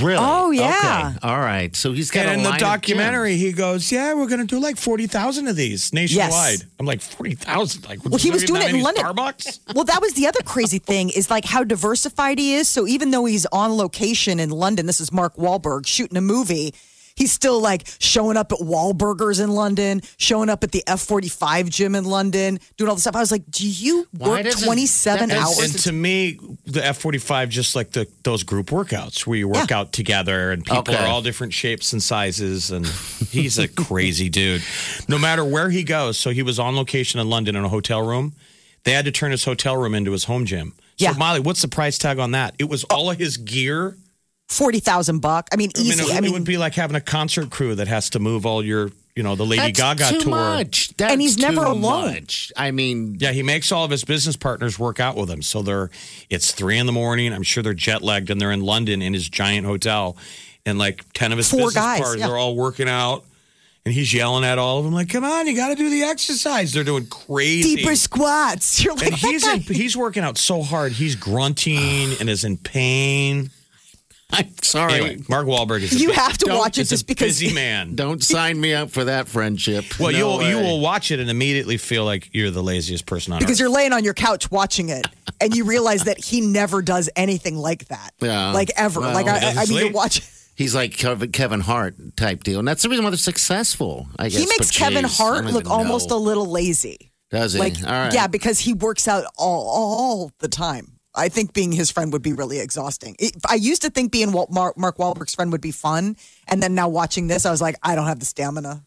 Speaker 6: Really.
Speaker 4: Oh, yeah.
Speaker 6: Okay. All right. So he's got
Speaker 5: And
Speaker 6: a
Speaker 5: in the
Speaker 6: line of
Speaker 5: documentary, he goes, "Yeah, we're going to do like forty thousand of these nationwide."
Speaker 4: Yes.
Speaker 5: I'm like, forty thousand? Like,
Speaker 4: Well, he was doing it in London.
Speaker 5: Starbucks.
Speaker 4: Well, that was the other crazy thing is like how diversified he is. So even though he's on location in London, this is Mark Wahlberg shooting a movie. He's still like showing up at Wahlburgers in London, showing up at the F45 gym in London, doing all this stuff. I was like, do you
Speaker 6: Why
Speaker 4: work
Speaker 6: doesn't-
Speaker 4: 27
Speaker 6: that-
Speaker 4: hours?
Speaker 5: And to me, the F forty five just like the those group workouts where you work
Speaker 4: Yeah.
Speaker 5: out together and people
Speaker 6: Okay.
Speaker 5: are all different shapes and sizes and he's a crazy dude. No matter where he goes, so he was on location in London in a hotel room. They had to turn his hotel room into his home gym. So
Speaker 4: Yeah.
Speaker 5: Molly, what's the price tag on that? It was oh. all of his gear.
Speaker 4: 40,000 buck. I mean,
Speaker 5: I mean,
Speaker 4: easy.
Speaker 5: it,
Speaker 4: I mean,
Speaker 5: it would be like having a concert crew that has to move all your, you know, the Lady
Speaker 6: That's
Speaker 5: Gaga
Speaker 6: too
Speaker 5: tour.
Speaker 6: much. That's
Speaker 4: And he's never
Speaker 6: too
Speaker 4: alone.
Speaker 6: much. I mean,
Speaker 5: Yeah, he makes all of his business partners work out with him. So they're it's three in the morning. I'm sure they're jet lagged and they're in London in his giant hotel. And like ten of his
Speaker 4: Four
Speaker 5: business
Speaker 4: guys,
Speaker 5: partners
Speaker 4: yeah.
Speaker 5: are all working out. And he's yelling at all of them, like, come on, you gotta do the exercise. They're doing crazy.
Speaker 4: deeper squats. You're like,
Speaker 5: and he's in, he's working out so hard. He's grunting and is in pain.
Speaker 6: I'm sorry.
Speaker 5: Anyway, Mark Wahlberg is a
Speaker 4: You
Speaker 5: bu-
Speaker 4: have to
Speaker 5: don't-
Speaker 4: watch it
Speaker 5: is
Speaker 4: just
Speaker 5: a
Speaker 4: because-
Speaker 5: busy man.
Speaker 6: Don't sign me up for that friendship.
Speaker 5: Well,
Speaker 6: No
Speaker 5: you'll you
Speaker 6: way.
Speaker 5: will watch it and immediately feel like you're the laziest person on earth.
Speaker 4: because you're laying on your couch watching it and you realize that he never does anything like that.
Speaker 6: Yeah.
Speaker 4: Like ever.
Speaker 6: Well,
Speaker 4: like,
Speaker 5: he
Speaker 4: I, I
Speaker 5: doesn't
Speaker 4: mean, you're
Speaker 5: sleep.
Speaker 4: watching.
Speaker 6: He's like Kevin Kevin Hart type deal, and that's the reason why they're successful. I guess
Speaker 4: He makes
Speaker 6: but
Speaker 4: Kevin
Speaker 6: geez, I
Speaker 4: Hart
Speaker 6: don't
Speaker 4: look
Speaker 6: even
Speaker 4: almost
Speaker 6: know.
Speaker 4: a little lazy.
Speaker 6: Does he?
Speaker 4: Like,
Speaker 6: All right.
Speaker 4: yeah, because he works out all, all the time. I think being his friend would be really exhausting. It, I used to think being Wal- Mark, Mark Wahlberg's friend would be fun, and then now watching this, I was like, I don't have the stamina.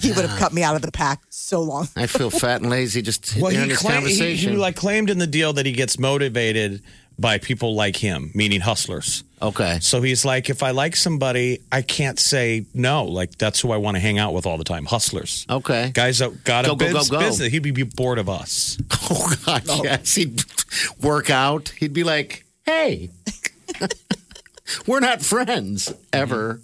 Speaker 4: He would have cut me out of the pack so long.
Speaker 6: I feel fat and lazy just
Speaker 5: Well,
Speaker 6: hearing
Speaker 5: he,
Speaker 6: this
Speaker 5: claimed, he,
Speaker 6: conversation.
Speaker 5: he like claimed in the deal that he gets motivated by people like him, meaning hustlers.
Speaker 6: okay.
Speaker 5: So he's like, if I like somebody, I can't say no. Like that's who I want to hang out with all the time. Hustlers.
Speaker 6: Okay.
Speaker 5: Guys that got
Speaker 6: Go,
Speaker 5: a
Speaker 6: go,
Speaker 5: biz-
Speaker 6: go, go.
Speaker 5: business. He'd be bored of us.
Speaker 6: Oh God, oh. yes. He'd work out. He'd be like, "Hey, we're not friends ever."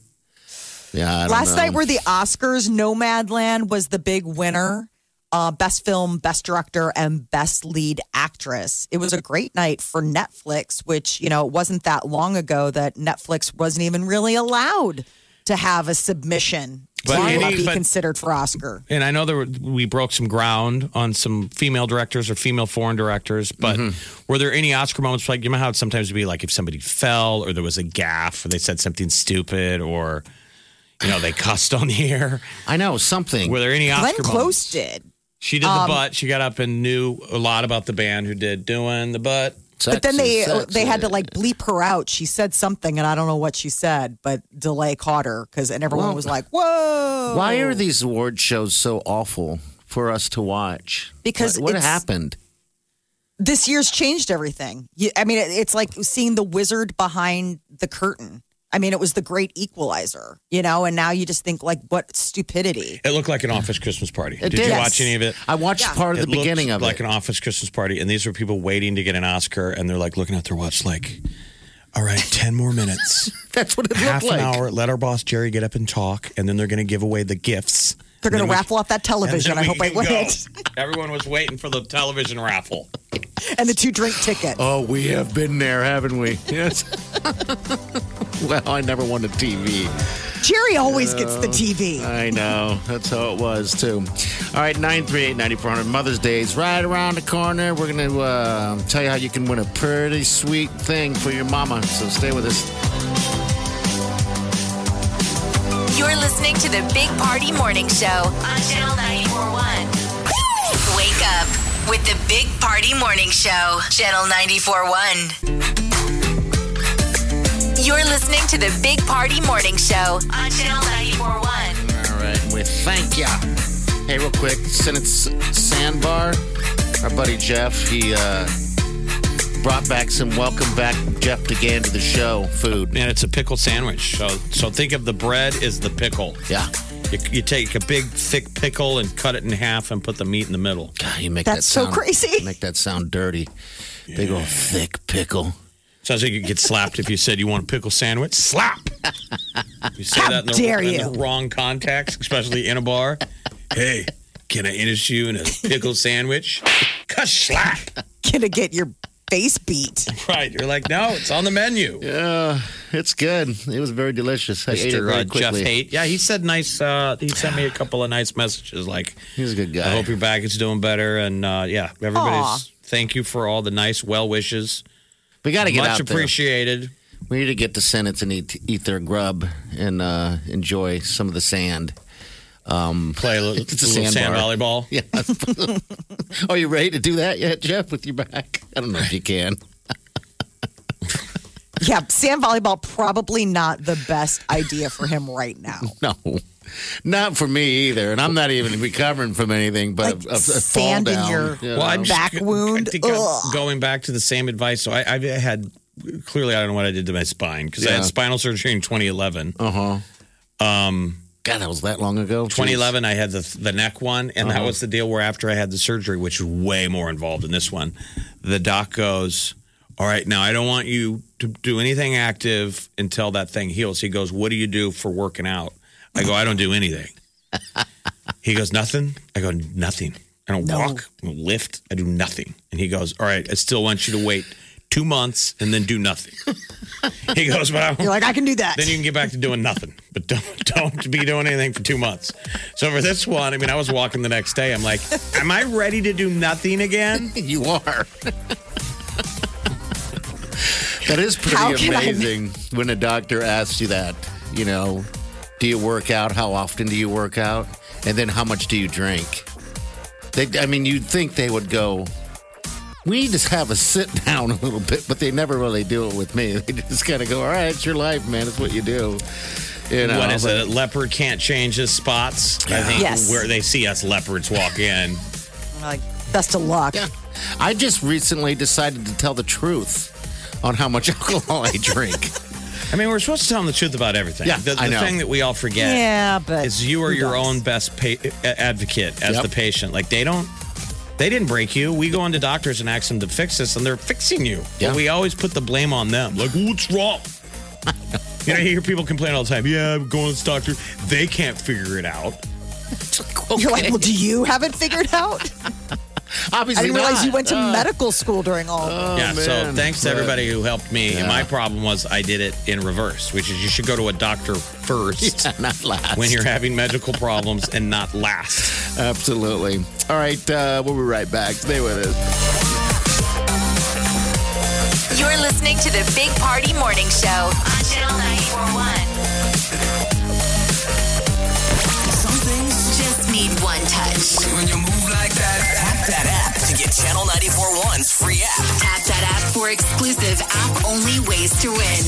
Speaker 6: Yeah. I don't
Speaker 4: Last
Speaker 6: know.
Speaker 4: night were the Oscars. Nomadland was the big winner. Uh, best film, best director, and best lead actress. It was a great night for Netflix, which, you know, it wasn't that long ago that Netflix wasn't even really allowed to have a submission
Speaker 5: But
Speaker 4: to
Speaker 5: any-
Speaker 4: be
Speaker 5: but-
Speaker 4: considered for Oscar.
Speaker 5: And I know there were, we broke some ground on some female directors or female foreign directors, but mm-hmm. were there any Oscar moments like you know how it sometimes would be like if somebody fell or there was a gaffe or they said something stupid or you know they cussed on the air?
Speaker 6: I know something.
Speaker 5: Were there any Oscar?
Speaker 4: Glenn
Speaker 5: Oscar
Speaker 4: Close
Speaker 5: moments?
Speaker 4: did.
Speaker 5: She did the um, butt. She got up and knew a lot about the band who did doing the butt.
Speaker 4: But then they uh,
Speaker 6: Sexy,
Speaker 4: they had to like bleep her out. She said something, and I don't know what she said, but delay caught her because and everyone
Speaker 6: Well,
Speaker 4: was like, "Whoa!"
Speaker 6: Why are these award shows so awful for us to watch?
Speaker 4: Because
Speaker 6: what, what happened?
Speaker 4: this year's changed everything. I mean, it's like seeing the wizard behind the curtain. I mean, it was the great equalizer, you know, and now you just think like, what stupidity.
Speaker 5: It looked like an office Christmas party.
Speaker 6: It
Speaker 5: did,
Speaker 6: did.
Speaker 5: you watch any of it?
Speaker 6: I watched
Speaker 4: Yeah.
Speaker 6: part of
Speaker 5: It
Speaker 6: the beginning of
Speaker 5: like
Speaker 6: it.
Speaker 5: an office Christmas party, and these were people waiting to get an Oscar, and they're like looking at their watch, like, "All right, ten more minutes,
Speaker 6: That's what it
Speaker 5: half
Speaker 6: looked
Speaker 5: an
Speaker 6: like.
Speaker 5: hour. Let our boss Jerry get up and talk, and then they're going to give away the gifts.
Speaker 4: They're going to raffle off that television. I hope I win it.
Speaker 5: Everyone was waiting for the television raffle.
Speaker 4: And the two drink ticket.
Speaker 6: Oh, we have been there, haven't we? Yes. well, I never won a TV.
Speaker 4: Jerry always gets the TV.
Speaker 6: I know. That's how it was, too. All right, 938 9400. Mother's Day is right around the corner. We're going to uh, tell you how you can win a pretty sweet thing for your mama. So stay with us.
Speaker 2: Listening to the Big Party Morning Show on Channel 941. Wake up with the Big Party Morning Show, Channel 941. You're listening to the Big Party Morning Show on Channel 941.
Speaker 6: All right, we thank ya. Hey, real quick, Senate Sandbar, our buddy Jeff, he uh, brought back some welcome back Jeff DeGan to the show food.
Speaker 5: And it's a pickle sandwich. So, so think of the bread as the pickle.
Speaker 6: Yeah.
Speaker 5: You, you take a big, thick pickle and cut it in half and put the meat in the middle.
Speaker 6: God, you make
Speaker 4: That's
Speaker 6: that
Speaker 4: so
Speaker 6: sound,
Speaker 4: crazy.
Speaker 6: Make that sound dirty. Big old thick pickle.
Speaker 5: Sounds like you could get slapped if you said you want a pickle sandwich. Slap! You say
Speaker 4: How
Speaker 5: that in the,
Speaker 4: dare
Speaker 5: in
Speaker 4: you.
Speaker 5: the wrong context, especially in a bar. Hey, can I interest you in a pickle sandwich? Cuss slap!
Speaker 4: Gonna get your face beat.
Speaker 5: Right. You're like, no, it's on the menu.
Speaker 6: Yeah, it's good. It was very delicious. I ate it
Speaker 5: Mr.
Speaker 6: very
Speaker 5: Uh, Jeff
Speaker 6: quickly.
Speaker 5: Haight. Yeah, he said nice. Uh, he sent me a couple of nice messages like,
Speaker 6: He's a good guy.
Speaker 5: I hope your back is doing better. And uh, yeah, everybody's
Speaker 4: Aw.
Speaker 5: thank you for all the nice well wishes.
Speaker 6: we got to get
Speaker 5: Much
Speaker 6: out there.
Speaker 5: appreciated.
Speaker 6: We need to get to Senates and eat, eat their grub and uh, enjoy some of the sand. Um,
Speaker 5: Play a little,
Speaker 6: It's a
Speaker 5: little sand
Speaker 6: sandbar.
Speaker 5: volleyball.
Speaker 6: Yeah. Are you ready to do that yet, Jeff, with your back? I don't know if you can.
Speaker 4: Yeah, sand volleyball probably not the best idea for him right now.
Speaker 6: No, not for me either. And I'm not even recovering from anything but
Speaker 4: Like
Speaker 6: a, a, a
Speaker 4: sand
Speaker 6: fall
Speaker 4: in
Speaker 6: down.
Speaker 4: your
Speaker 6: you
Speaker 5: Well, I'm
Speaker 6: know?
Speaker 5: just-
Speaker 4: Back wound?
Speaker 5: I think I'm going back to the same advice. So I, I've had clearly I don't know what I did to my spine because I had spinal surgery in 2011.
Speaker 6: uh huh.
Speaker 5: Um,
Speaker 6: God, that was that long ago. Jeez.
Speaker 5: 2011, I had the the neck one, and that uh-huh. was the deal where after I had the surgery, which was way more involved in this one, the doc goes, "All right, now I don't want you to do anything active until that thing heals." He goes, "What do you do for working out?" I go, "I don't do anything." he goes, "Nothing." I go, "Nothing. I don't walk, I don't lift, I do nothing." And he goes, "All right, I still want you to wait." Two months and then do nothing. he goes, but I,
Speaker 4: You're like, I can do that.
Speaker 5: then you can get back to doing nothing, but don't don't be doing anything for two months. So for this one, I mean, I was walking the next day. I'm like, am I ready to do nothing again?
Speaker 6: You are. that is pretty
Speaker 4: can I-
Speaker 6: amazing when a doctor asks you that. You know, do you work out? How often do you work out? And then how much do you drink? They, I mean, you'd think they would go, we need to have a sit down a little bit, but they never really do it with me. They just kind of go, all right, it's your life, man. It's what you do. You know,
Speaker 5: what is
Speaker 6: but-
Speaker 5: it? Leopard can't change his spots. I think
Speaker 4: Yes.
Speaker 5: where they see us leopards walk in.
Speaker 4: like, best of luck.
Speaker 6: Yeah. I just recently decided to tell the truth on how much alcohol I drink.
Speaker 5: I mean, we're supposed to tell them the truth about everything.
Speaker 6: Yeah,
Speaker 5: the, the
Speaker 6: I know.
Speaker 5: thing that we all forget
Speaker 4: Yeah, but
Speaker 5: is you are your
Speaker 4: does?
Speaker 5: own best pa- advocate as
Speaker 6: Yep.
Speaker 5: the patient. Like they don't, they didn't break you. We go into doctors and ask them to fix this, and they're fixing you.
Speaker 6: Yeah.
Speaker 5: But we always put the blame on them. Like, what's wrong? you know, you hear people complain all the time. Yeah, I'm going to this doctor. They can't figure it out.
Speaker 4: You're like, well, do you have it figured out? I
Speaker 6: Obviously,
Speaker 4: didn't realize
Speaker 6: not.
Speaker 4: you went to
Speaker 6: Uh,
Speaker 4: medical school during all of
Speaker 5: yeah. So thanks to everybody who helped me.
Speaker 6: Yeah.
Speaker 5: my problem was I did it in reverse, which is you should go to a doctor first.
Speaker 6: Yeah, not last.
Speaker 5: When you're having medical problems and not last.
Speaker 6: Absolutely. All right, uh, we'll be right back. Stay with us.
Speaker 2: You're listening to the Big Party Morning Show on Channel 941. Need one touch.
Speaker 3: when you move like that, tap that app to get Channel 941's free app.
Speaker 2: Tap that app for exclusive app only ways to win.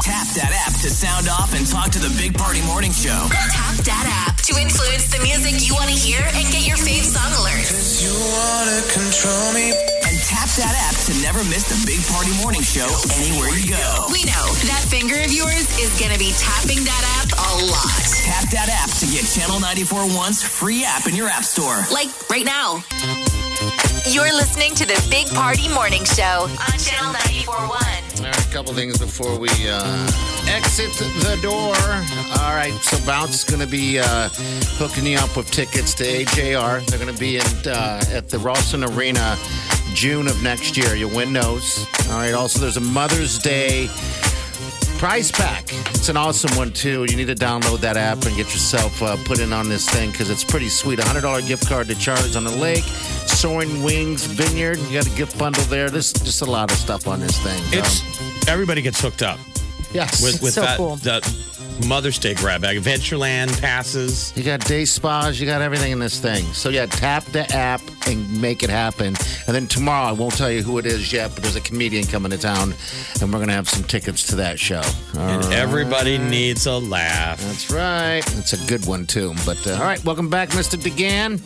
Speaker 3: Tap that app to sound off and talk to the Big Party Morning Show.
Speaker 2: Tap that app to influence the music you want to hear and get your fave song alerts.
Speaker 3: You wanna control me. And tap that app to never miss the Big Party Morning Show anywhere you go.
Speaker 2: We know that finger of yours is going to be tapping that app a lot.
Speaker 3: Tap that app to get Channel 941's free app in your app store.
Speaker 2: Like right now. You're listening to the Big Party Morning Show on Channel 941.
Speaker 6: All right, a couple things before we uh, exit the door. All right, so Bounce is going to be uh, hooking you up with tickets to AJR. They're going to be in, uh, at the Ralston Arena June of next year. You'll win those. All right, also, there's a Mother's Day prize pack. It's an awesome one, too. You need to download that app and get yourself uh, put in on this thing because it's pretty sweet. A $100 gift card to Charlie's on the Lake, Soaring Wings Vineyard. You got a gift bundle there. There's just a lot of stuff on this thing. Um,
Speaker 5: It's everybody gets hooked up
Speaker 6: yes.
Speaker 5: with with
Speaker 4: so
Speaker 5: that,
Speaker 4: cool.
Speaker 5: that Mother's Day grab bag. Adventureland passes.
Speaker 6: You got day spas, you got everything in this thing. So yeah, tap the app and make it happen. And then tomorrow, I won't tell you who it is yet, but there's a comedian coming to town, and we're gonna have some tickets to that show. All
Speaker 5: And
Speaker 6: right.
Speaker 5: everybody needs a laugh.
Speaker 6: That's right. It's a good one too. But uh, all right, welcome back, Mr. DeGan.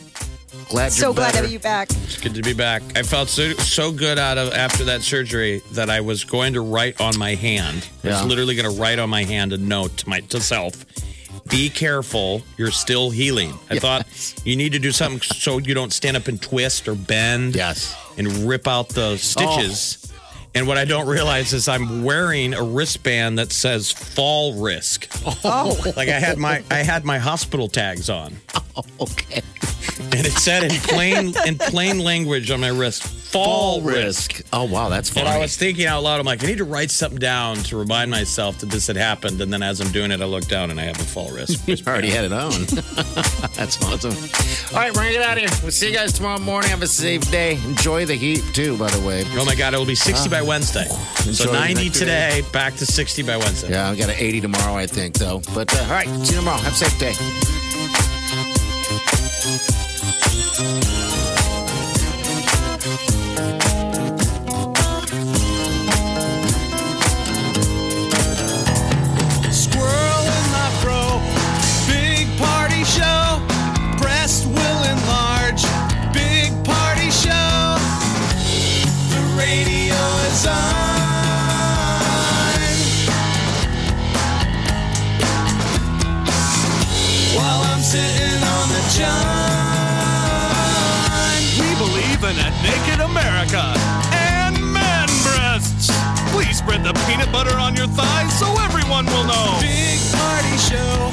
Speaker 6: Glad you're
Speaker 4: So glad to
Speaker 6: better.
Speaker 4: have you back.
Speaker 5: It's good to be back. I felt so so good out of after that surgery that I was going to write on my hand.
Speaker 6: Yeah.
Speaker 5: I was literally going to write on my hand a note to my to self. Be careful, you're still healing. I thought you need to do something so you don't stand up and twist or bend
Speaker 6: Yes.
Speaker 5: and rip out the stitches. Oh. And what I don't realize is I'm wearing a wristband that says fall risk.
Speaker 4: Oh,
Speaker 5: Like I had my I had my hospital tags on.
Speaker 6: Oh, okay.
Speaker 5: and it said in plain in plain language on my wrist, fall, risk.
Speaker 6: Oh wow, that's funny.
Speaker 5: And I was thinking out loud, I'm like, I need to write something down to remind myself that this had happened. And then as I'm doing it, I look down and I have a fall risk.
Speaker 6: You already had it on. That's awesome. All right, we're get out of here. We'll see you guys tomorrow morning. Have a safe day. Enjoy the heat too, by the way.
Speaker 5: Oh my God, it will be 60 by Wednesday.
Speaker 6: Enjoy
Speaker 5: So
Speaker 6: the
Speaker 5: 90
Speaker 6: next few
Speaker 5: today, back to 60 by Wednesday.
Speaker 6: Yeah, I got an 80 tomorrow, I think, though. But uh, all right, see you tomorrow. Have a safe day.
Speaker 10: And man breasts. Please spread the peanut butter on your thighs so everyone will know. Big party show.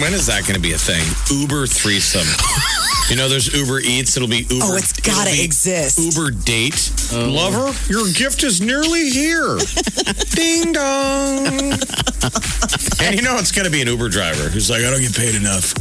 Speaker 5: When is that going to be a thing? Uber threesome. you know, there's Uber Eats. It'll be Uber.
Speaker 4: Oh, it's gotta
Speaker 5: be
Speaker 4: exist.
Speaker 5: Uber date. Oh. Lover, your gift is nearly here. Ding dong. and you know it's going to be an Uber driver who's like, I don't get paid enough.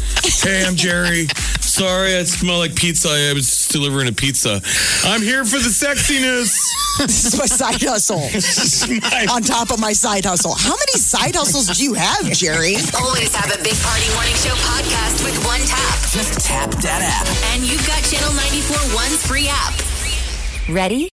Speaker 5: Hey, I'm Jerry. Sorry, I smell like pizza. I was delivering a pizza. I'm here for the sexiness.
Speaker 4: This is my side hustle. On top of my side hustle. How many side hustles do you have, Jerry?
Speaker 2: Always have a Big Party Morning Show podcast with one tap.
Speaker 3: Just tap that app.
Speaker 2: And you've got Channel 94 One's free app. Ready?